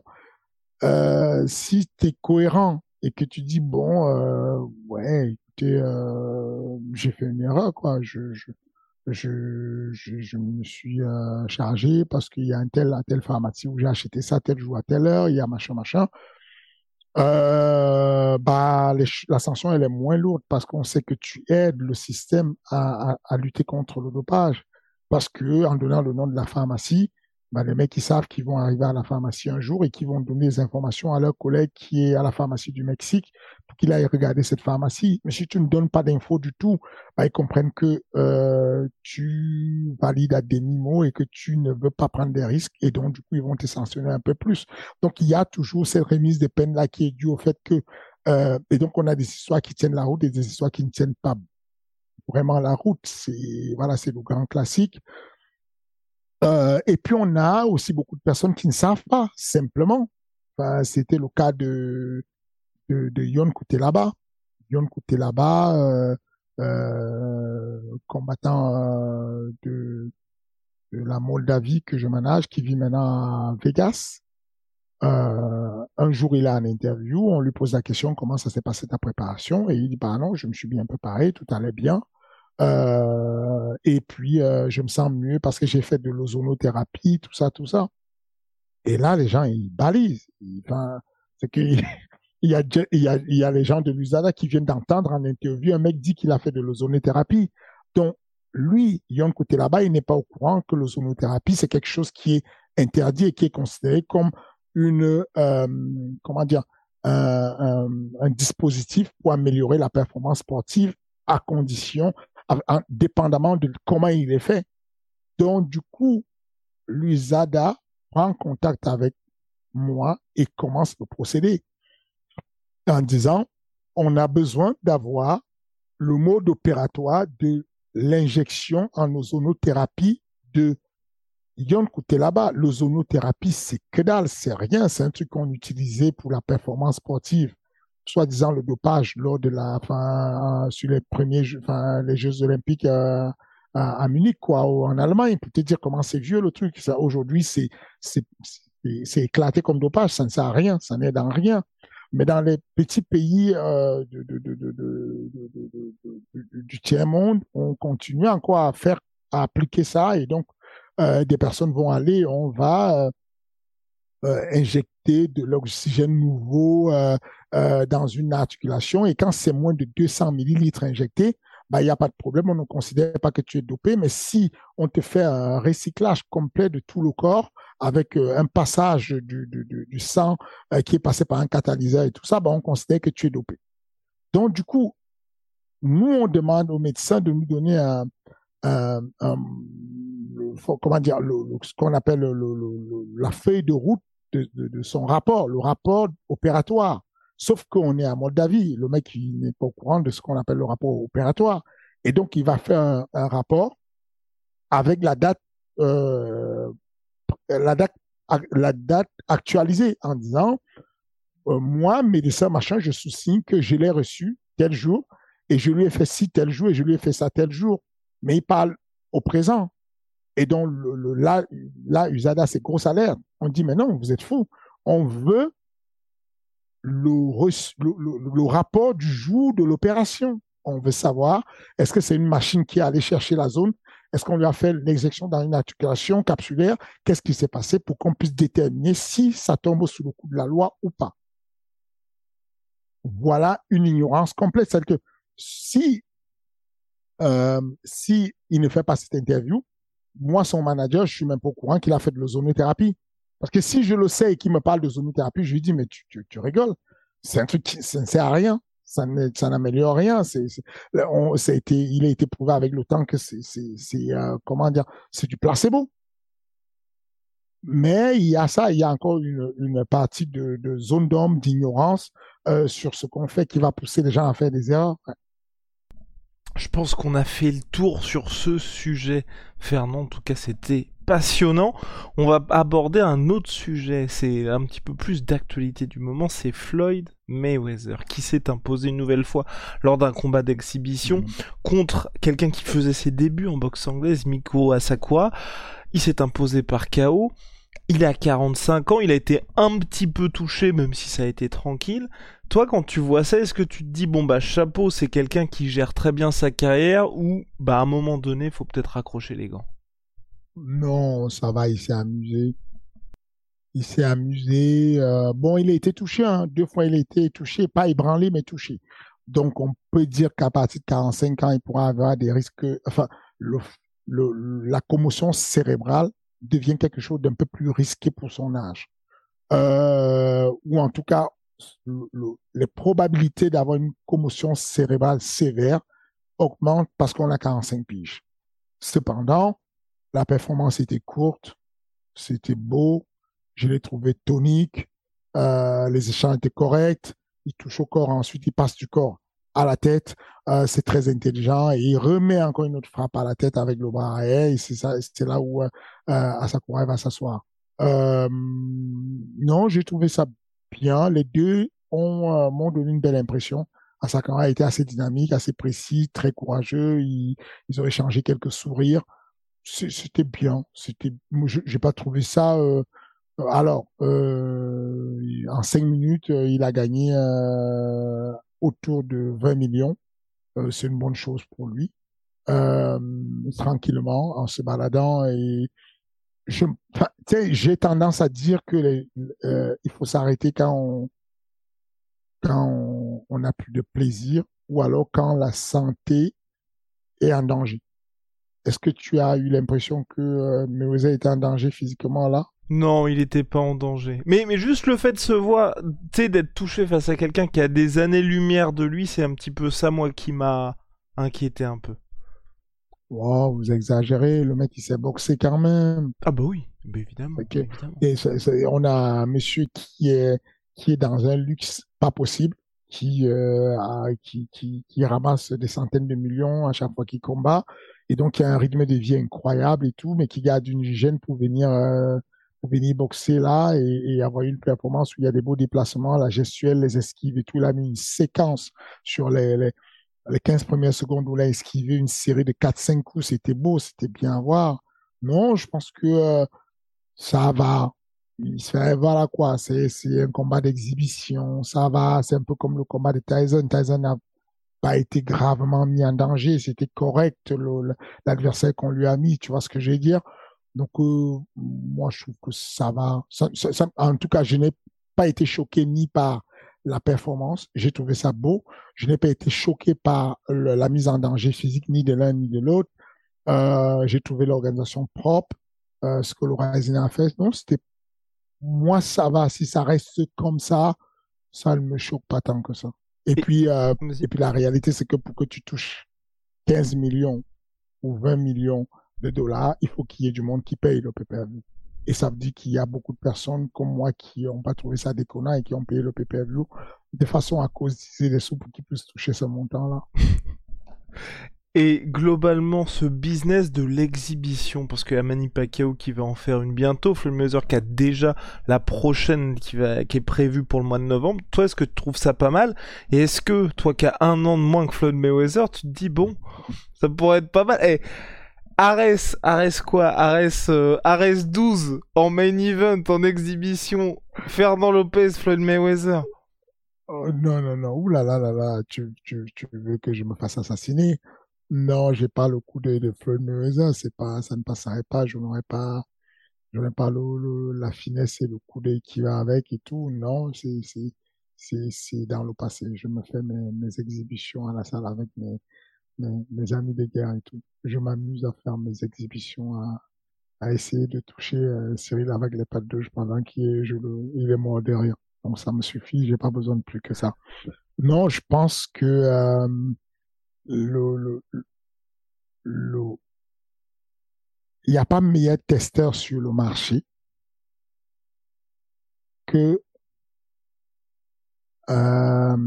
si tu es cohérent et que tu dis, bon, ouais, euh, j'ai fait une erreur, quoi. Je, je, je, je, me suis euh, chargé parce qu'il y a un tel, à telle pharmacie où j'ai acheté ça tel jour à telle heure, il y a machin, machin. Euh, bah, la sanction, elle est moins lourde parce qu'on sait que tu aides le système à, à, à lutter contre le dopage. Parce que, en donnant le nom de la pharmacie, bah, les mecs, ils savent qu'ils vont arriver à la pharmacie un jour et qu'ils vont donner des informations à leur collègue qui est à la pharmacie du Mexique pour qu'il aille regarder cette pharmacie. Mais si tu ne donnes pas d'infos du tout, bah, ils comprennent que euh, tu valides à demi-mot et que tu ne veux pas prendre des risques et donc, du coup, ils vont te sanctionner un peu plus. Donc, il y a toujours cette remise des peines-là qui est due au fait que... Euh, et donc, on a des histoires qui tiennent la route et des histoires qui ne tiennent pas vraiment la route. C'est voilà, c'est le grand classique. Euh, et puis on a aussi beaucoup de personnes qui ne savent pas simplement. Enfin, C'était le cas de de, de Yon Koutelaba. Yon Koutelaba, euh, euh, combattant euh, de, de la Moldavie que je manage, qui vit maintenant à Vegas. Euh, un jour, il a un interview, on lui pose la question comment ça s'est passé ta préparation, et il dit bah non, je me suis bien préparé, tout allait bien. Euh, et puis, euh, je me sens mieux parce que j'ai fait de l'ozonothérapie, tout ça, tout ça. Et là, les gens, ils balisent. C'est il y a, les gens de l'USADA qui viennent d'entendre en interview un mec dit qu'il a fait de l'ozonothérapie. Donc, lui, Yon côté là-bas, il n'est pas au courant que l'ozonothérapie, c'est quelque chose qui est interdit et qui est considéré comme une, euh, comment dire, un, dispositif pour améliorer la performance sportive à condition dépendamment de comment il est fait. Donc, du coup, l'USADA prend contact avec moi et commence le procédé en disant, on a besoin d'avoir le mode opératoire de l'injection en ozonothérapie de Yon là-bas. L'ozonothérapie, c'est que dalle, c'est rien, c'est un truc qu'on utilisait pour la performance sportive soi-disant le dopage lors de la, fin, sur les premiers, les Jeux Olympiques euh, à, Munich, ou en Allemagne, pour te dire comment c'est vieux le truc. Aujourd'hui, c'est, c'est, éclaté comme dopage, ça ne sert à rien, ça n'aide en rien. Mais dans les petits pays euh, du tiers-monde, on continue encore à faire, à appliquer ça, et donc euh, des personnes vont aller, on va euh, injecter de l'oxygène nouveau dans une articulation, et quand c'est moins de 200 millilitres injectés, bah, il n'y a pas de problème, on ne considère pas que tu es dopé, mais si on te fait un recyclage complet de tout le corps avec euh, un passage du, sang euh, qui est passé par un catalyseur et tout ça, bah, on considère que tu es dopé. Donc, du coup, nous, on demande aux médecins de nous donner un, comment ce qu'on appelle la feuille de route de, son rapport, le rapport opératoire. Sauf qu'on est à Moldavie, le mec n'est pas au courant de ce qu'on appelle le rapport opératoire. Et donc, il va faire un, rapport avec la date, euh, la date, actualisée en disant, euh, moi, médecin, machin, je soucie que je l'ai reçu tel jour et je lui ai fait ci tel jour et je lui ai fait ça tel jour. Mais il parle au présent. Et donc, le, là, là, Usada, c'est gros salaire. On dit, mais non, vous êtes fou. On veut le, le, rapport du jour de l'opération. On veut savoir, est-ce que c'est une machine qui est allée chercher la zone? Est-ce qu'on lui a fait l'exécution dans une articulation capsulaire? Qu'est-ce qui s'est passé pour qu'on puisse déterminer si ça tombe sous le coup de la loi ou pas? Voilà une ignorance complète. celle que si, euh, si il ne fait pas cette interview, moi, son manager, je suis même pas au courant qu'il a fait de l'ozonothérapie. Parce que si je le sais et qu'il me parle de zonothérapie, je lui dis, mais tu, tu, tu rigoles. C'est un truc qui ça ne sert à rien. Ça, n'améliore rien. C'est, ça a été, il a été prouvé avec le temps que c'est, c'est, euh, comment dire, c'est du placebo. Mais il y a ça, il y a encore une, une partie de, de zone d'homme, d'ignorance euh, sur ce qu'on fait qui va pousser les gens à faire des erreurs. Je pense qu'on a fait le tour sur ce sujet. Fernand, en tout cas, c'était passionnant. On va aborder un autre sujet, c'est un petit peu plus d'actualité du moment, c'est Floyd Mayweather qui s'est imposé une nouvelle fois lors d'un combat d'exhibition mmh. contre quelqu'un qui faisait ses débuts en boxe anglaise, Miko Asakura. Il s'est imposé par KO. Il a 45 ans, il a été un petit peu touché, même si ça a été tranquille. Toi, quand tu vois ça, est-ce que tu te dis, bon bah chapeau, c'est quelqu'un qui gère très bien sa carrière, ou bah à un moment donné, faut peut-être raccrocher les gants? Non, ça va, il s'est amusé. Il s'est amusé. Euh, bon, il a été touché, hein. deux fois il a été touché, pas ébranlé, mais touché. Donc, on peut dire qu'à partir de 45 ans, il pourra avoir des risques, enfin, la commotion cérébrale devient quelque chose d'un peu plus risqué pour son âge. Euh, ou en tout cas, les probabilités d'avoir une commotion cérébrale sévère augmentent parce qu'on a 45 piges. Cependant, la performance était courte, c'était beau, je l'ai trouvé tonique, euh, les échanges étaient corrects, il touche au corps, ensuite il passe du corps à la tête, euh, c'est très intelligent et il remet encore une autre frappe à la tête avec le bras arrière et c'est ça, c'est là où euh, Asakura va s'asseoir. Euh, non, j'ai trouvé ça bien. Les deux ont euh, m'ont donné une belle impression. Asakura a été assez dynamique, assez précis, très courageux. Ils, ils ont échangé quelques sourires c'était bien. C'était, j'ai pas trouvé ça. Euh, alors, euh, en cinq minutes, il a gagné autour de 20 millions. Euh, c'est une bonne chose pour lui. tranquillement, en se baladant et j'ai tendance à dire que les, il faut s'arrêter quand on quand n'a plus de plaisir ou alors quand la santé est en danger. Est-ce que tu as eu l'impression que euh, était en danger physiquement là? Non, il n'était pas en danger. Mais, mais juste le fait de se voir, tu sais, d'être touché face à quelqu'un qui a des années-lumière de lui, c'est un petit peu ça, moi, qui m'a inquiété un peu. Wow, vous exagérez, le mec il s'est boxé quand même. Ah bah oui, bah évidemment. Et on a un monsieur qui est, qui est dans un luxe pas possible, qui, euh, qui, qui, qui ramasse des centaines de millions à chaque fois qu'il combat et donc il y a un rythme de vie incroyable et tout, mais qui garde une hygiène pour venir euh, venir boxer là et, avoir une performance où il y a des beaux déplacements, la gestuelle, les esquives et tout. Il a mis une séquence sur les, les les 15 premières secondes où il a esquivé une série de 4-5 coups, c'était beau, c'était bien à voir. Non, je pense que euh, ça va. Voilà quoi, c'est un combat d'exhibition, ça va, c'est un peu comme le combat de Tyson. Tyson n'a pas été gravement mis en danger, c'était correct l'adversaire qu'on lui a mis, tu vois ce que je veux dire? Donc euh, moi je trouve que ça va. en tout cas, je n'ai pas été choqué ni par la performance. J'ai trouvé ça beau. Je n'ai pas été choqué par la mise en danger physique ni de l'un ni de l'autre. Euh, j'ai trouvé l'organisation propre, euh, ce que Rising a fait. Non, c'était moi ça va. Si ça reste comme ça, ça ne me choque pas tant que ça. Et, puis et puis la réalité c'est que pour que tu touches 15 millions ou 20 millions de dollars, il faut qu'il y ait du monde qui paye le PPV. Et ça veut dire qu'il y a beaucoup de personnes comme moi qui n'ont pas trouvé ça déconnant et qui ont payé le PPV de façon à causer des sous pour qu'ils puissent toucher ce montant-là. *laughs* Et globalement, ce business de l'exhibition, parce qu'il y a Manny Pacquiao qui va en faire une bientôt, Mayweather qui a déjà la prochaine qui est prévue pour le mois de novembre, toi, est-ce que tu trouves ça pas mal? Et est-ce que, toi qui as un an de moins que Floyd Mayweather, tu te dis, bon, ça pourrait être pas mal? Et Ares, Ares quoi? Ares, euh, Ares 12 en main event, en exhibition. Fernand Lopez, Floyd Mayweather. Oh, non, non, non. Ouh là là là là. Tu, tu, tu veux que je me fasse assassiner? Non, j'ai pas le coup de, de Floyd Mayweather. Pas, ça ne passerait pas. Je n'aurais pas, je pas la finesse et le coup d'œil qui va avec et tout. Non, c'est, c'est, c'est dans le passé. Je me fais mes, mes exhibitions à la salle avec mes, mes, amis de guerre et tout. Je m'amuse à faire mes exhibitions, à, essayer de toucher euh, Cyril avec les pattes de jeu pendant qu'il est, je il est mort derrière. Donc ça me suffit, j'ai pas besoin de plus que ça. Non, je pense que euh, le, le, il n'y a pas meilleur testeur sur le marché que euh,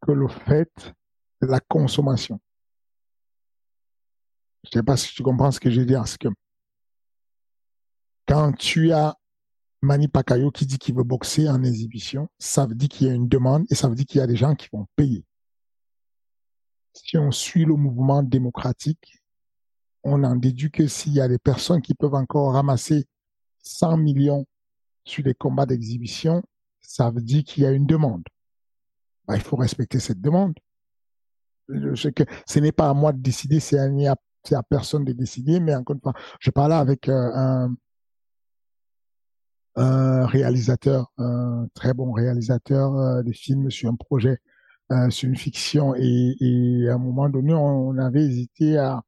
que le fait la consommation. Je ne sais pas si tu comprends ce que je veux dire. que quand tu as Mani Pacquiao qui dit qu'il veut boxer en exhibition, ça veut dire qu'il y a une demande et ça veut dire qu'il y a des gens qui vont payer. Si on suit le mouvement démocratique, on en déduit que s'il y a des personnes qui peuvent encore ramasser 100 millions sur des combats d'exhibition, ça veut dire qu'il y a une demande. Bah, il faut respecter cette demande que ce n'est pas à moi de décider, c'est à, à, personne de décider, mais encore une fois, je parlais avec euh, un, réalisateur, un très bon réalisateur euh, de films sur un projet, euh, sur une fiction, et, à un moment donné, on, avait hésité à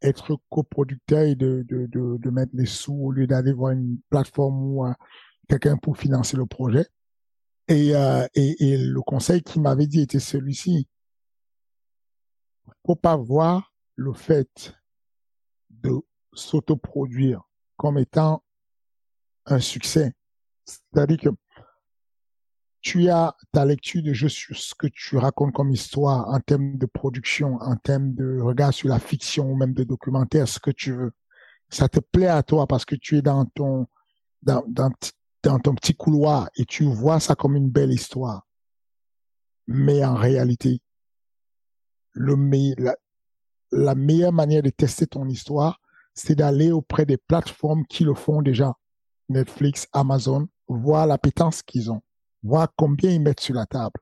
être coproducteur et de, de, de, de, mettre les sous au lieu d'aller voir une plateforme ou quelqu'un pour financer le projet. Et, et, et le conseil qu'il m'avait dit était celui-ci faut pas voir le fait de s'autoproduire comme étant un succès. C'est-à-dire que tu as ta lecture de ce que tu racontes comme histoire en termes de production, en termes de regard sur la fiction ou même de documentaire, ce que tu veux. Ça te plaît à toi parce que tu es dans ton, dans ton petit couloir et tu vois ça comme une belle histoire. Mais en réalité, le la, la meilleure manière de tester ton histoire, c'est d'aller auprès des plateformes qui le font déjà. Netflix, Amazon, voir l'appétence qu'ils ont, voir combien ils mettent sur la table.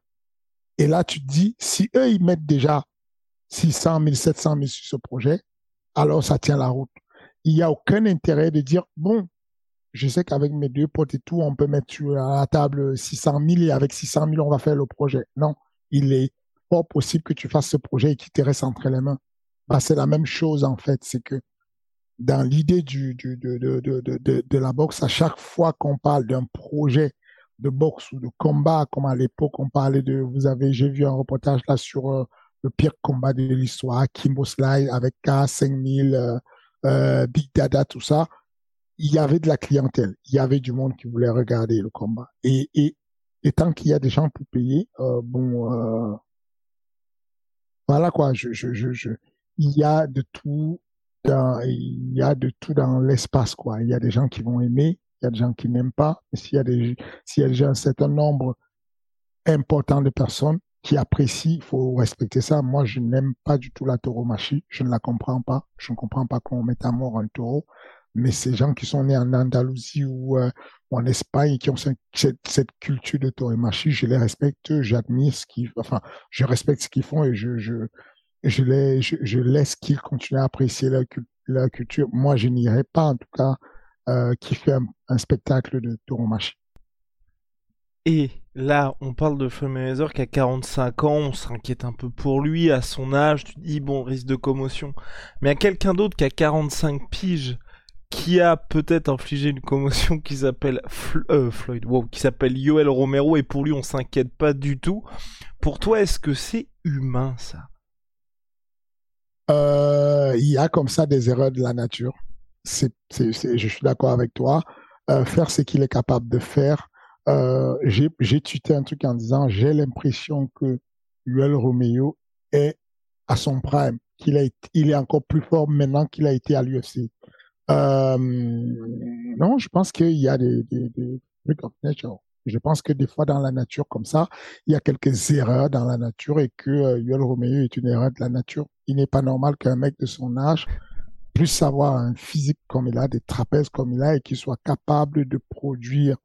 Et là, tu te dis, si eux, ils mettent déjà 600 000, 700 000 sur ce projet, alors ça tient la route. Il n'y a aucun intérêt de dire, bon, je sais qu'avec mes deux potes et tout, on peut mettre sur la table 600 000 et avec 600 000, on va faire le projet. Non, il est possible que tu fasses ce projet et qu'il te reste entre les mains. Bah, c'est la même chose, en fait. C'est que dans l'idée du, de, de, de, de, la boxe, à chaque fois qu'on parle d'un projet de boxe ou de combat, comme à l'époque on parlait de, vous avez, j'ai vu un reportage là sur euh, le pire combat de l'histoire, Kimbo Sly avec K5000, euh, euh, Big Dada, tout ça. Il y avait de la clientèle, il y avait du monde qui voulait regarder le combat. Et, et, tant qu'il y a des gens pour payer, bon, voilà quoi, il y a de tout dans, l'espace quoi. Il y a des gens qui vont aimer, il y a des gens qui n'aiment pas. S'il y a s'il y a déjà un certain nombre important de personnes, qui apprécient, il faut respecter ça. Moi, je n'aime pas du tout la tauromachie. Je ne la comprends pas. Je ne comprends pas qu'on mette à mort un taureau. Mais ces gens qui sont nés en Andalousie ou, euh, en Espagne, qui ont cette, culture de tauromachie, je les respecte, j'admire ce qu'ils, enfin, je respecte ce qu'ils font et je, laisse qu'ils continuent à apprécier leur, culture. Moi, je n'irai pas, en tout cas, euh, qui fait un, spectacle de tauromachie. Et là, on parle de Floyd qui a 45 ans, on s'inquiète un peu pour lui, à son âge, tu dis bon, risque de commotion. Mais à quelqu'un d'autre qui a 45 piges, qui a peut-être infligé une commotion qui s'appelle euh, Floyd, wow, qui s'appelle Yoel Romero, et pour lui on s'inquiète pas du tout. Pour toi, est-ce que c'est humain ça? Euh, Il y a comme ça des erreurs de la nature. Je suis d'accord avec toi. Euh, faire ce qu'il est capable de faire, j'ai tuté un truc en disant j'ai l'impression que Yuel Romeo est à son prime, qu'il il est encore plus fort maintenant qu'il a été à l'UFC. Euh, non, je pense qu'il y a des, des, des trucs of nature. Je pense que des fois dans la nature comme ça, il y a quelques erreurs dans la nature et que euh, Yuel Romeo est une erreur de la nature. Il n'est pas normal qu'un mec de son âge puisse avoir un physique comme il a, des trapèzes comme il a et qu'il soit capable de produire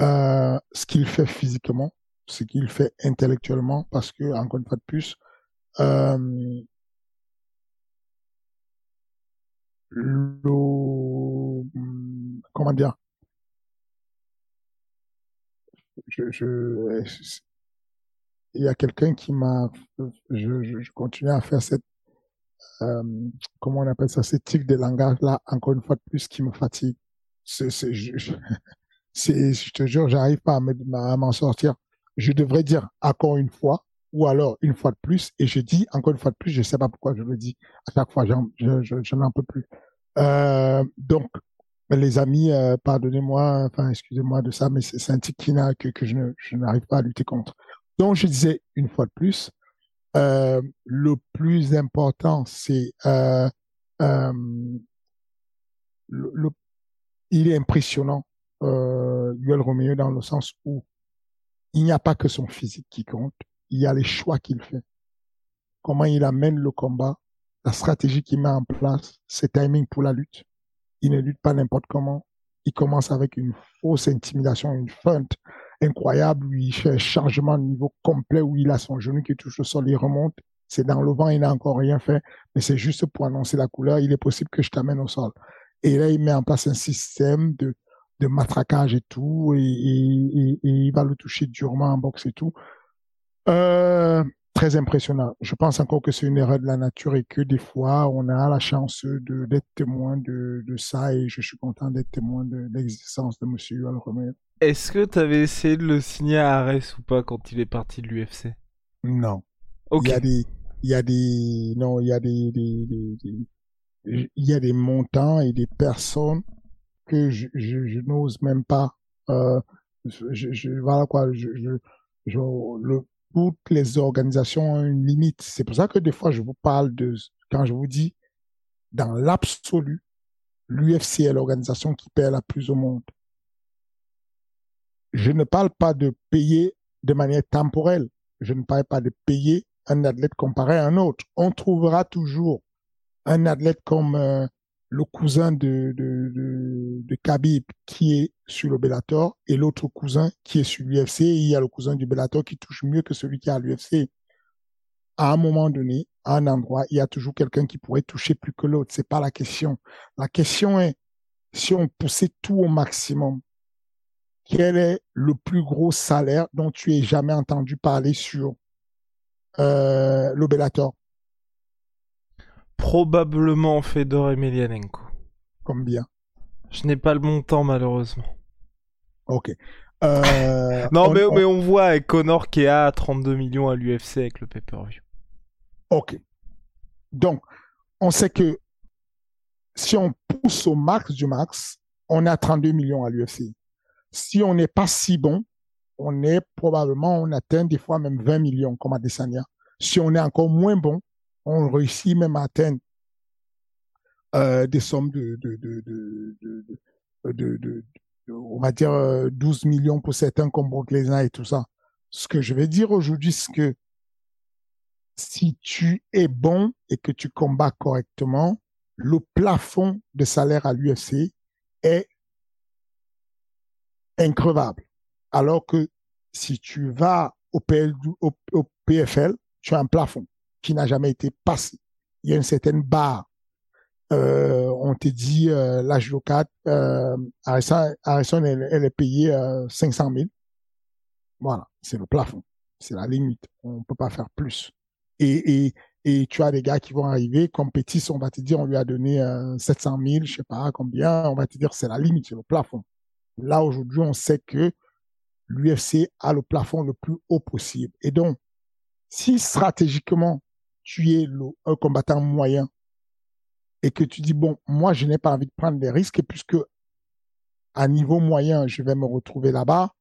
euh, ce qu'il fait physiquement, ce qu'il fait intellectuellement, parce que, encore une fois de plus, euh, comment dire, je, il y a quelqu'un qui m'a, je, continue à faire cette, euh, comment on appelle ça, cette tic de langage là, encore une fois de plus, qui me fatigue. C'est, *laughs* je te jure, j'arrive pas à m'en sortir. Je devrais dire encore une fois, ou alors une fois de plus, et je dis encore une fois de plus, je sais pas pourquoi je le dis. À chaque fois, j'en, je, je, n'en peux plus. Euh, donc, les amis, euh, pardonnez-moi, enfin, excusez-moi de ça, mais c'est un tic qui n'a, que, que je, ne, je n'arrive pas à lutter contre. Donc, je disais une fois de plus, euh, le plus important, c'est euh, euh, le, il est impressionnant euh, Yuel Romeo dans le sens où il n'y a pas que son physique qui compte, il y a les choix qu'il fait. Comment il amène le combat, la stratégie qu'il met en place, ses timings pour la lutte. Il ne lutte pas n'importe comment. Il commence avec une fausse intimidation, une feinte incroyable où il fait un changement de niveau complet où il a son genou qui touche le sol, il remonte. C'est dans le vent, il n'a encore rien fait, mais c'est juste pour annoncer la couleur. Il est possible que je t'amène au sol. Et là, il met en place un système de matraquage et tout, et, et, il va le toucher durement en boxe et tout. Euh, très impressionnant. Je pense encore que c'est une erreur de la nature et que des fois, on a la chance de d'être témoin de, de ça et je suis content d'être témoin de, l'existence de Monsieur Yuval Romero. Est-ce que tu avais essayé de le signer à Arès ou pas quand il est parti de l'UFC Non. Il y a des, il y a des, non, il y a des, des, des, il y a des montants et des personnes que je, je, je n'ose même pas. Euh, je, je, voilà quoi. Je, je, je, le, toutes les organisations ont une limite. C'est pour ça que des fois je vous parle de quand je vous dis dans l'absolu, l'UFC est l'organisation qui paie la plus au monde. Je ne parle pas de payer de manière temporelle. Je ne parle pas de payer un athlète comparé à un autre. On trouvera toujours un athlète comme euh, le cousin de, de, de, de qui est sur le et l'autre cousin qui est sur l'UFC. Il y a le cousin du Bellator qui touche mieux que celui qui est à l'UFC. À un moment donné, à un endroit, il y a toujours quelqu'un qui pourrait toucher plus que l'autre. C'est pas la question. La question est, si on poussait tout au maximum, quel est le plus gros salaire dont tu aies jamais entendu parler sur euh, Probablement Fedor Emelianenko. Combien? Je n'ai pas le montant malheureusement. Ok. Euh, *laughs* non, mais, mais on voit avec Connor qui est à 32 millions à l'UFC avec le pay-per-view. Ok. Donc, on sait que si on pousse au max du max, on est à 32 millions à l'UFC. Si on n'est pas si bon, on est probablement, on atteint des fois même 20 millions comme à Desania. Si on est encore moins bon, on réussit même à atteindre euh, des sommes de, de, on va dire 12 millions pour certains comme Brock Lesnar et tout ça. Ce que je vais dire aujourd'hui, c'est que si tu es bon et que tu combats correctement, le plafond de salaire à l'UFC est increvable. Alors que si tu vas au, au, PFL, tu as un plafond qui n'a jamais été passé. Il y a une certaine barre. Euh, on te dit euh, l'âge de 4, euh, Harrison, elle, est payée 500 000. Voilà, c'est le plafond, c'est la limite. On ne peut pas faire plus. Et, et, et tu as des gars qui vont arriver, comme Pétis, on va te dire, on lui a donné 700 000, je sais pas combien, on va te dire c'est la limite, c'est le plafond. Là, aujourd'hui, on sait que l'UFC a le plafond le plus haut possible. Et donc, si stratégiquement, tu es un combattant moyen et que tu dis, bon, moi, je n'ai pas envie de prendre des risques puisque à niveau moyen, je vais me retrouver là-bas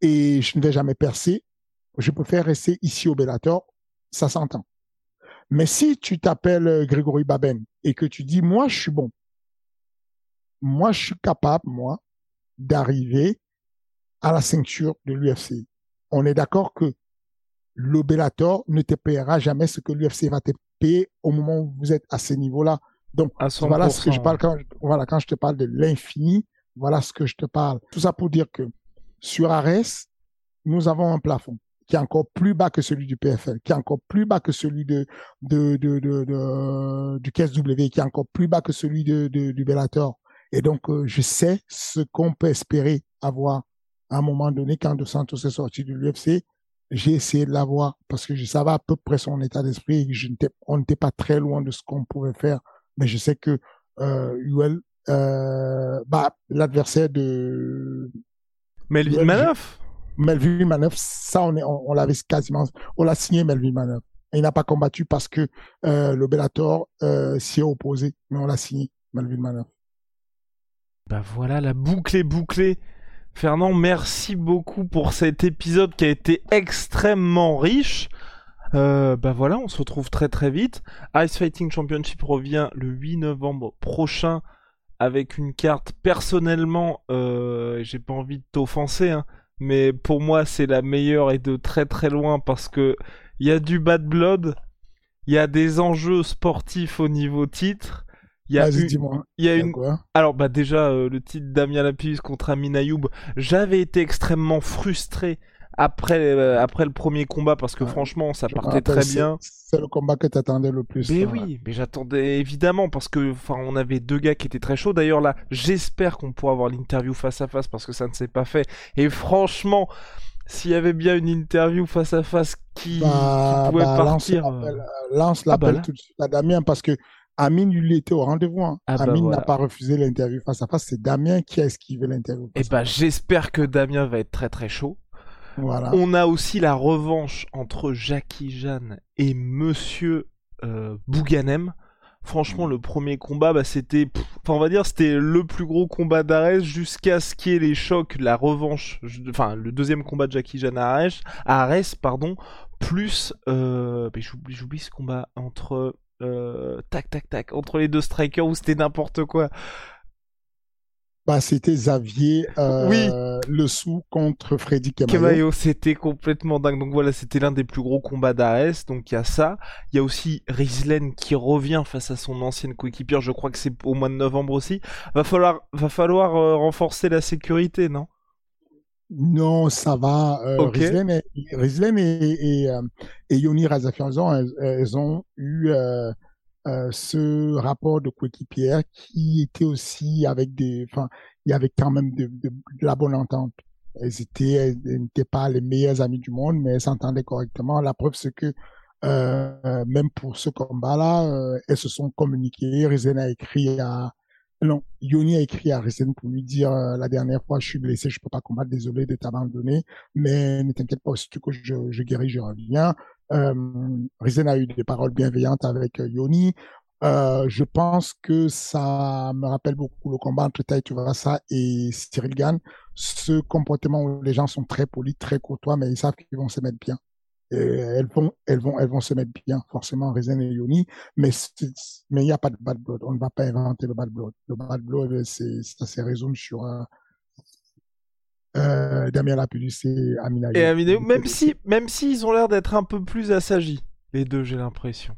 et je ne vais jamais percer, je préfère rester ici au Bellator, ça s'entend. Mais si tu t'appelles euh, Grégory Baben et que tu dis, moi, je suis bon, moi, je suis capable, moi, d'arriver à la ceinture de l'UFC. On est d'accord que le Bellator ne te paiera jamais ce que l'UFC va te payer au moment où vous êtes à ce niveau-là. Donc, voilà ce que je parle quand, voilà, quand je te parle de l'infini, voilà ce que je te parle. Tout ça pour dire que sur Ares, nous avons un plafond qui est encore plus bas que celui du PFL, qui est encore plus bas que celui de, de, de, de, du KSW, qui est encore plus bas que celui de, du Bellator. Et donc, euh, je sais ce qu'on peut espérer avoir à un moment donné quand Dos Santos est sorti de l'UFC. J'ai essayé de l'avoir parce que je savais à peu près son état d'esprit et je on n'était pas très loin de ce qu'on pouvait faire. Mais je sais que euh, euh, bah, l'adversaire de Melvin Manoff? Melvin Manoff, ça on, on, l'avait quasiment, on l'a signé Melvin Manoff. Il n'a pas combattu parce que euh, le Bellator euh, s'y est opposé, mais on l'a signé Melvin Manoff. Bah voilà, la boucle est bouclée. Fernand, merci beaucoup pour cet épisode qui a été extrêmement riche. Euh, bah voilà, on se retrouve très très vite. Ice Fighting Championship revient le 8 novembre prochain avec une carte. Personnellement, euh, j'ai pas envie de t'offenser, hein, mais pour moi c'est la meilleure et de très très loin parce que il y a du bad blood, il y a des enjeux sportifs au niveau titre. Il y a une, il y a une... Alors bah déjà euh, le titre Damien Lapis contre Amin Ayoub, j'avais été extrêmement frustré après euh, après le premier combat parce que franchement ça partait très bien. C'est le combat que tu attendais le plus. Mais oui, mais j'attendais évidemment parce que enfin on avait deux gars qui étaient très chauds. D'ailleurs là, j'espère qu'on pourra avoir l'interview face à face parce que ça ne s'est pas fait. Et franchement, s'il y avait bien une interview face à face qui, bah, pouvait bah, partir, lance l'appel euh, ah, bah tout de suite à Damien parce que Amine, lui, était au rendez-vous. Hein. Ah bah Amine n'a pas refusé l'interview face à face. C'est Damien qui a esquivé l'interview. Eh bah, j'espère que Damien va être très très chaud. Voilà. On a aussi la revanche entre Jackie Jeanne et Monsieur euh, Bouganem. Franchement, le premier combat, bah, c'était, enfin, on va dire, c'était le plus gros combat d'Ares jusqu'à ce qu'il y ait les chocs, la revanche, enfin, le deuxième combat de Jackie Jeanne à Ares, pardon, plus, euh, j'oublie ce combat entre euh, tac tac tac entre les deux strikers où c'était n'importe quoi? Bah, c'était Xavier euh, oui. le sou contre Freddy Camayo. c'était complètement dingue. Donc voilà, c'était l'un des plus gros combats d'Ares. Donc il y a ça. Il y a aussi Rizlen qui revient face à son ancienne coéquipière. Je crois que c'est au mois de novembre aussi. Va falloir, va falloir euh, renforcer la sécurité, non? Non, ça va. Euh, okay. et, et, euh, et, Yoni Razafian, elles, elles, ont eu euh, euh, ce rapport de coéquipière qui était aussi avec des... Enfin, il y avait quand même de, de, de la bonne entente. Elles étaient, elles n'étaient pas les meilleures amies du monde, mais elles s'entendaient correctement. La preuve, c'est que euh, même pour ce combat-là, elles se sont communiquées. Rizlen a écrit à, non, Yoni a écrit à Risen pour lui dire euh, la dernière fois je suis blessé, je peux pas combattre, désolé de t'abandonner, mais ne t'inquiète pas, si tu que je, je guéris, je reviens. Euh, Risen a eu des paroles bienveillantes avec euh, Yoni. Euh, je pense que ça me rappelle beaucoup le combat entre ça et Cyril Gann. Ce comportement où les gens sont très polis, très courtois, mais ils savent qu'ils vont se mettre bien elles vont, elles vont, elles vont se mettre bien, forcément, Raisin et Yoni, mais mais il n'y a pas de bad blood. On ne va pas inventer le bad blood. Le bad blood, c'est, ça se résume sur euh, euh, Damien Lapidus et Amina. Et Amina, même si, même s'ils ont l'air d'être un peu plus assagis. les deux, j'ai l'impression.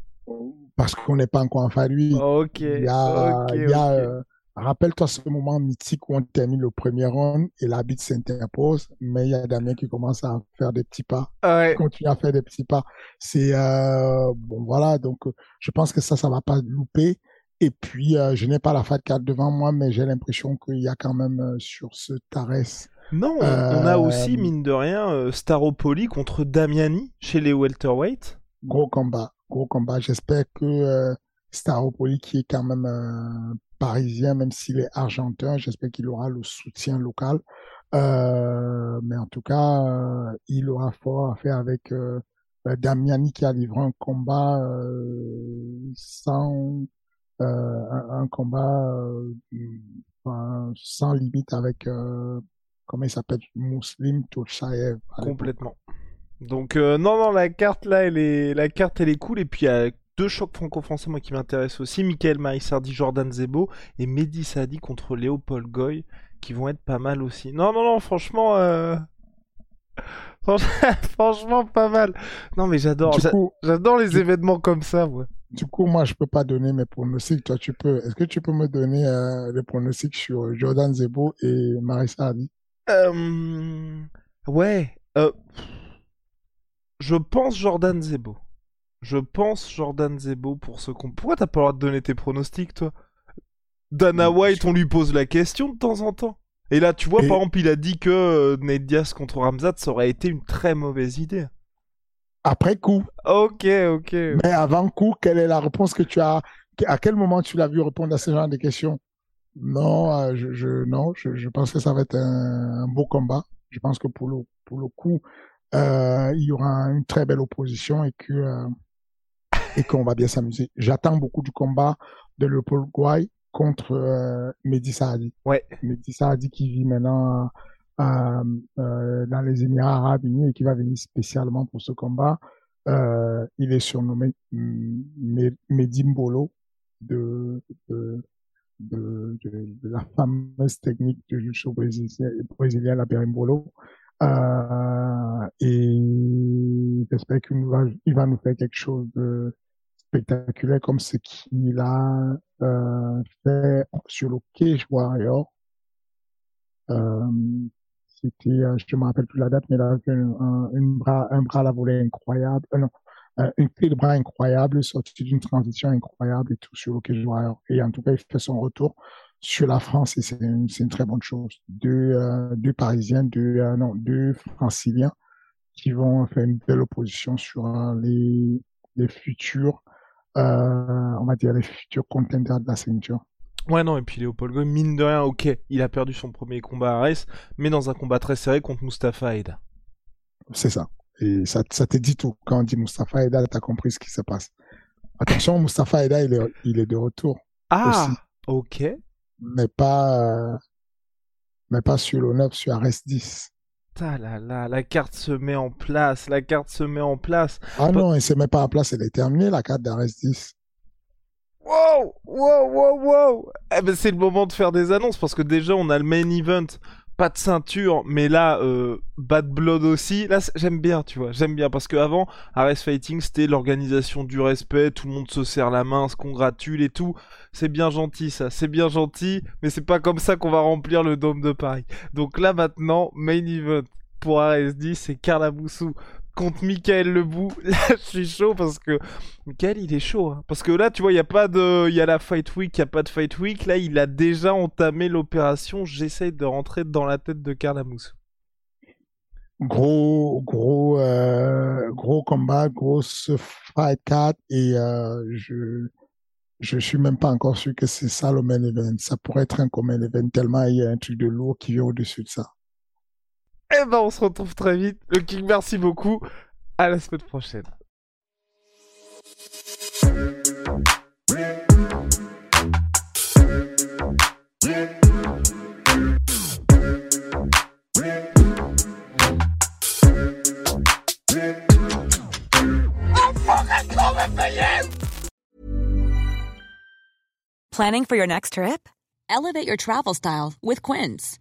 Parce qu'on n'est pas encore en lui. Ok. Il y a, ok, il y a, euh, rappelle-toi ce moment mythique où on termine le premier round et l'arbitre s'interpose, mais il y a Damien qui commence à faire des petits pas, Ouais. continue à faire des petits pas. C'est euh, bon, voilà. Donc, euh, je pense que ça, ça va pas louper. Et puis, euh, je n'ai pas la Fat 4 devant moi, mais j'ai l'impression qu'il y a quand même euh, sur ce Tarès. Non, on, on a aussi, mine de rien, Staropoli contre Damiani chez les welterweight. Gros combat, gros combat. J'espère que Staropoli, qui est quand même parisien, même s'il est argentin, j'espère qu'il aura le soutien local. Euh, mais en tout cas, euh, il aura fort à faire avec euh, Damiani qui a livré un combat sans un, combat sans limite avec comment il s'appelle? Muslim l'époque. Complètement. Donc non non la carte là elle est la carte elle est cool et puis il deux chocs franco-français moi qui m'intéressent aussi Michael Maïsardi Jordan Zebo et Mehdi Sadi contre Léopold Goy qui vont être pas mal aussi. Non non non franchement euh... franch- *laughs* franchement pas mal. Non mais j'adore j'adore les du- événements comme ça moi. Du coup, moi, je peux pas donner mes pronostics. Toi, tu peux. Est-ce que tu peux me donner euh, les pronostics sur Jordan Zebo et Marissa Hardy? Euh... Ouais. euh, Je pense Jordan Zebo. Je pense Jordan Zebo pour ce qu'on. Pourquoi t'as pas le droit de donner tes pronostics, toi? Dana White, on lui pose la question de temps en temps. Et là, tu vois, Et- par exemple, il a dit que euh, Nate Diaz contre Ramzat, ça aurait été une très mauvaise idée. Après coup. Ok, ok. Mais avant coup, quelle est la réponse que tu as? À quel moment tu l'as vu répondre à ce genre de questions? Non, euh, je, je, non, je, je pense que ça va être un, un beau combat. Je pense que pour le, pour le coup, euh, il y aura une très belle opposition et que, euh, et qu'on va bien s'amuser. J'attends beaucoup du combat de Leopold Gouay contre euh, Mehdi Saadi. Ouais. Mehdi Saadi qui vit maintenant euh, euh, dans les Émirats Arabes Unis et qui va venir spécialement pour ce combat. Euh, il est surnommé mm, Me- Mehdi Mbolo de, de, de, de, de la fameuse technique du jiu-jitsu brésilien, brésilien, la berimbolo. Euh, et j'espère qu'il nous va, il va nous faire quelque chose de spectaculaire comme ce qu'il a euh, fait sur le Cage Warrior. Euh, c'était, euh, je me rappelle plus la date, mais il a fait un, une bras, un bras à la volée incroyable, euh, non, une clé de bras incroyable, sorti d'une transition incroyable et tout sur le Cage Warrior. Et en tout cas, il fait son retour sur la France et c'est une, une très bonne chose. Deux, deux Parisiens, deux, non, deux Franciliens qui vont faire une belle opposition sur les, futurs, on va dire les futurs contenders de la ceinture. Ouais, non, et puis Léopold Goy, mine de rien, ok, il a perdu son premier combat à Reims, mais dans un combat très serré contre Mustafa Aida. C'est ça. Et ça, ça te dit tout. Quand on dit Mustafa Eda, t'as compris ce qui se passe. Attention, Mustafa Eda, il est, il est de retour. Ah, Aussi. ok. Mais pas, euh, mais pas sur le 9, sur RS10. Ta là là, la carte se met en place, la carte se met en place. Ah non, il se met pas en place, elle est terminée, la carte d'RS10. Wow, wow, wow, wow. Eh ben, c'est le moment de faire des annonces parce que déjà on a le main event, pas de ceinture, mais là euh, Bad Blood aussi. Là j'aime bien, tu vois, j'aime bien parce que avant Ares Fighting c'était l'organisation du respect, tout le monde se serre la main, se congratule et tout. C'est bien gentil ça, c'est bien gentil, mais c'est pas comme ça qu'on va remplir le dôme de Paris. Donc là maintenant main event pour RS10 c'est Carla Boussou contre Michael Lebou. *laughs* Là, je suis chaud parce que Michael, il est chaud. hein. Parce que là, tu vois, il y a pas de, il y a la fight week, il y a pas de fight week. Là, il a déjà entamé l'opération. J'essaye de rentrer dans la tête de Carla Moussou. Gros, gros, euh, gros combat, grosse fight card et euh, je, je suis même pas encore sûr que c'est ça le main event. Ça pourrait être un main event tellement il y a un truc de lourd qui vient au-dessus de ça. Eh ben, on se retrouve très vite. Le King, merci beaucoup. À la semaine prochaine. Planning for your next trip? Elevate your travel style with Quince.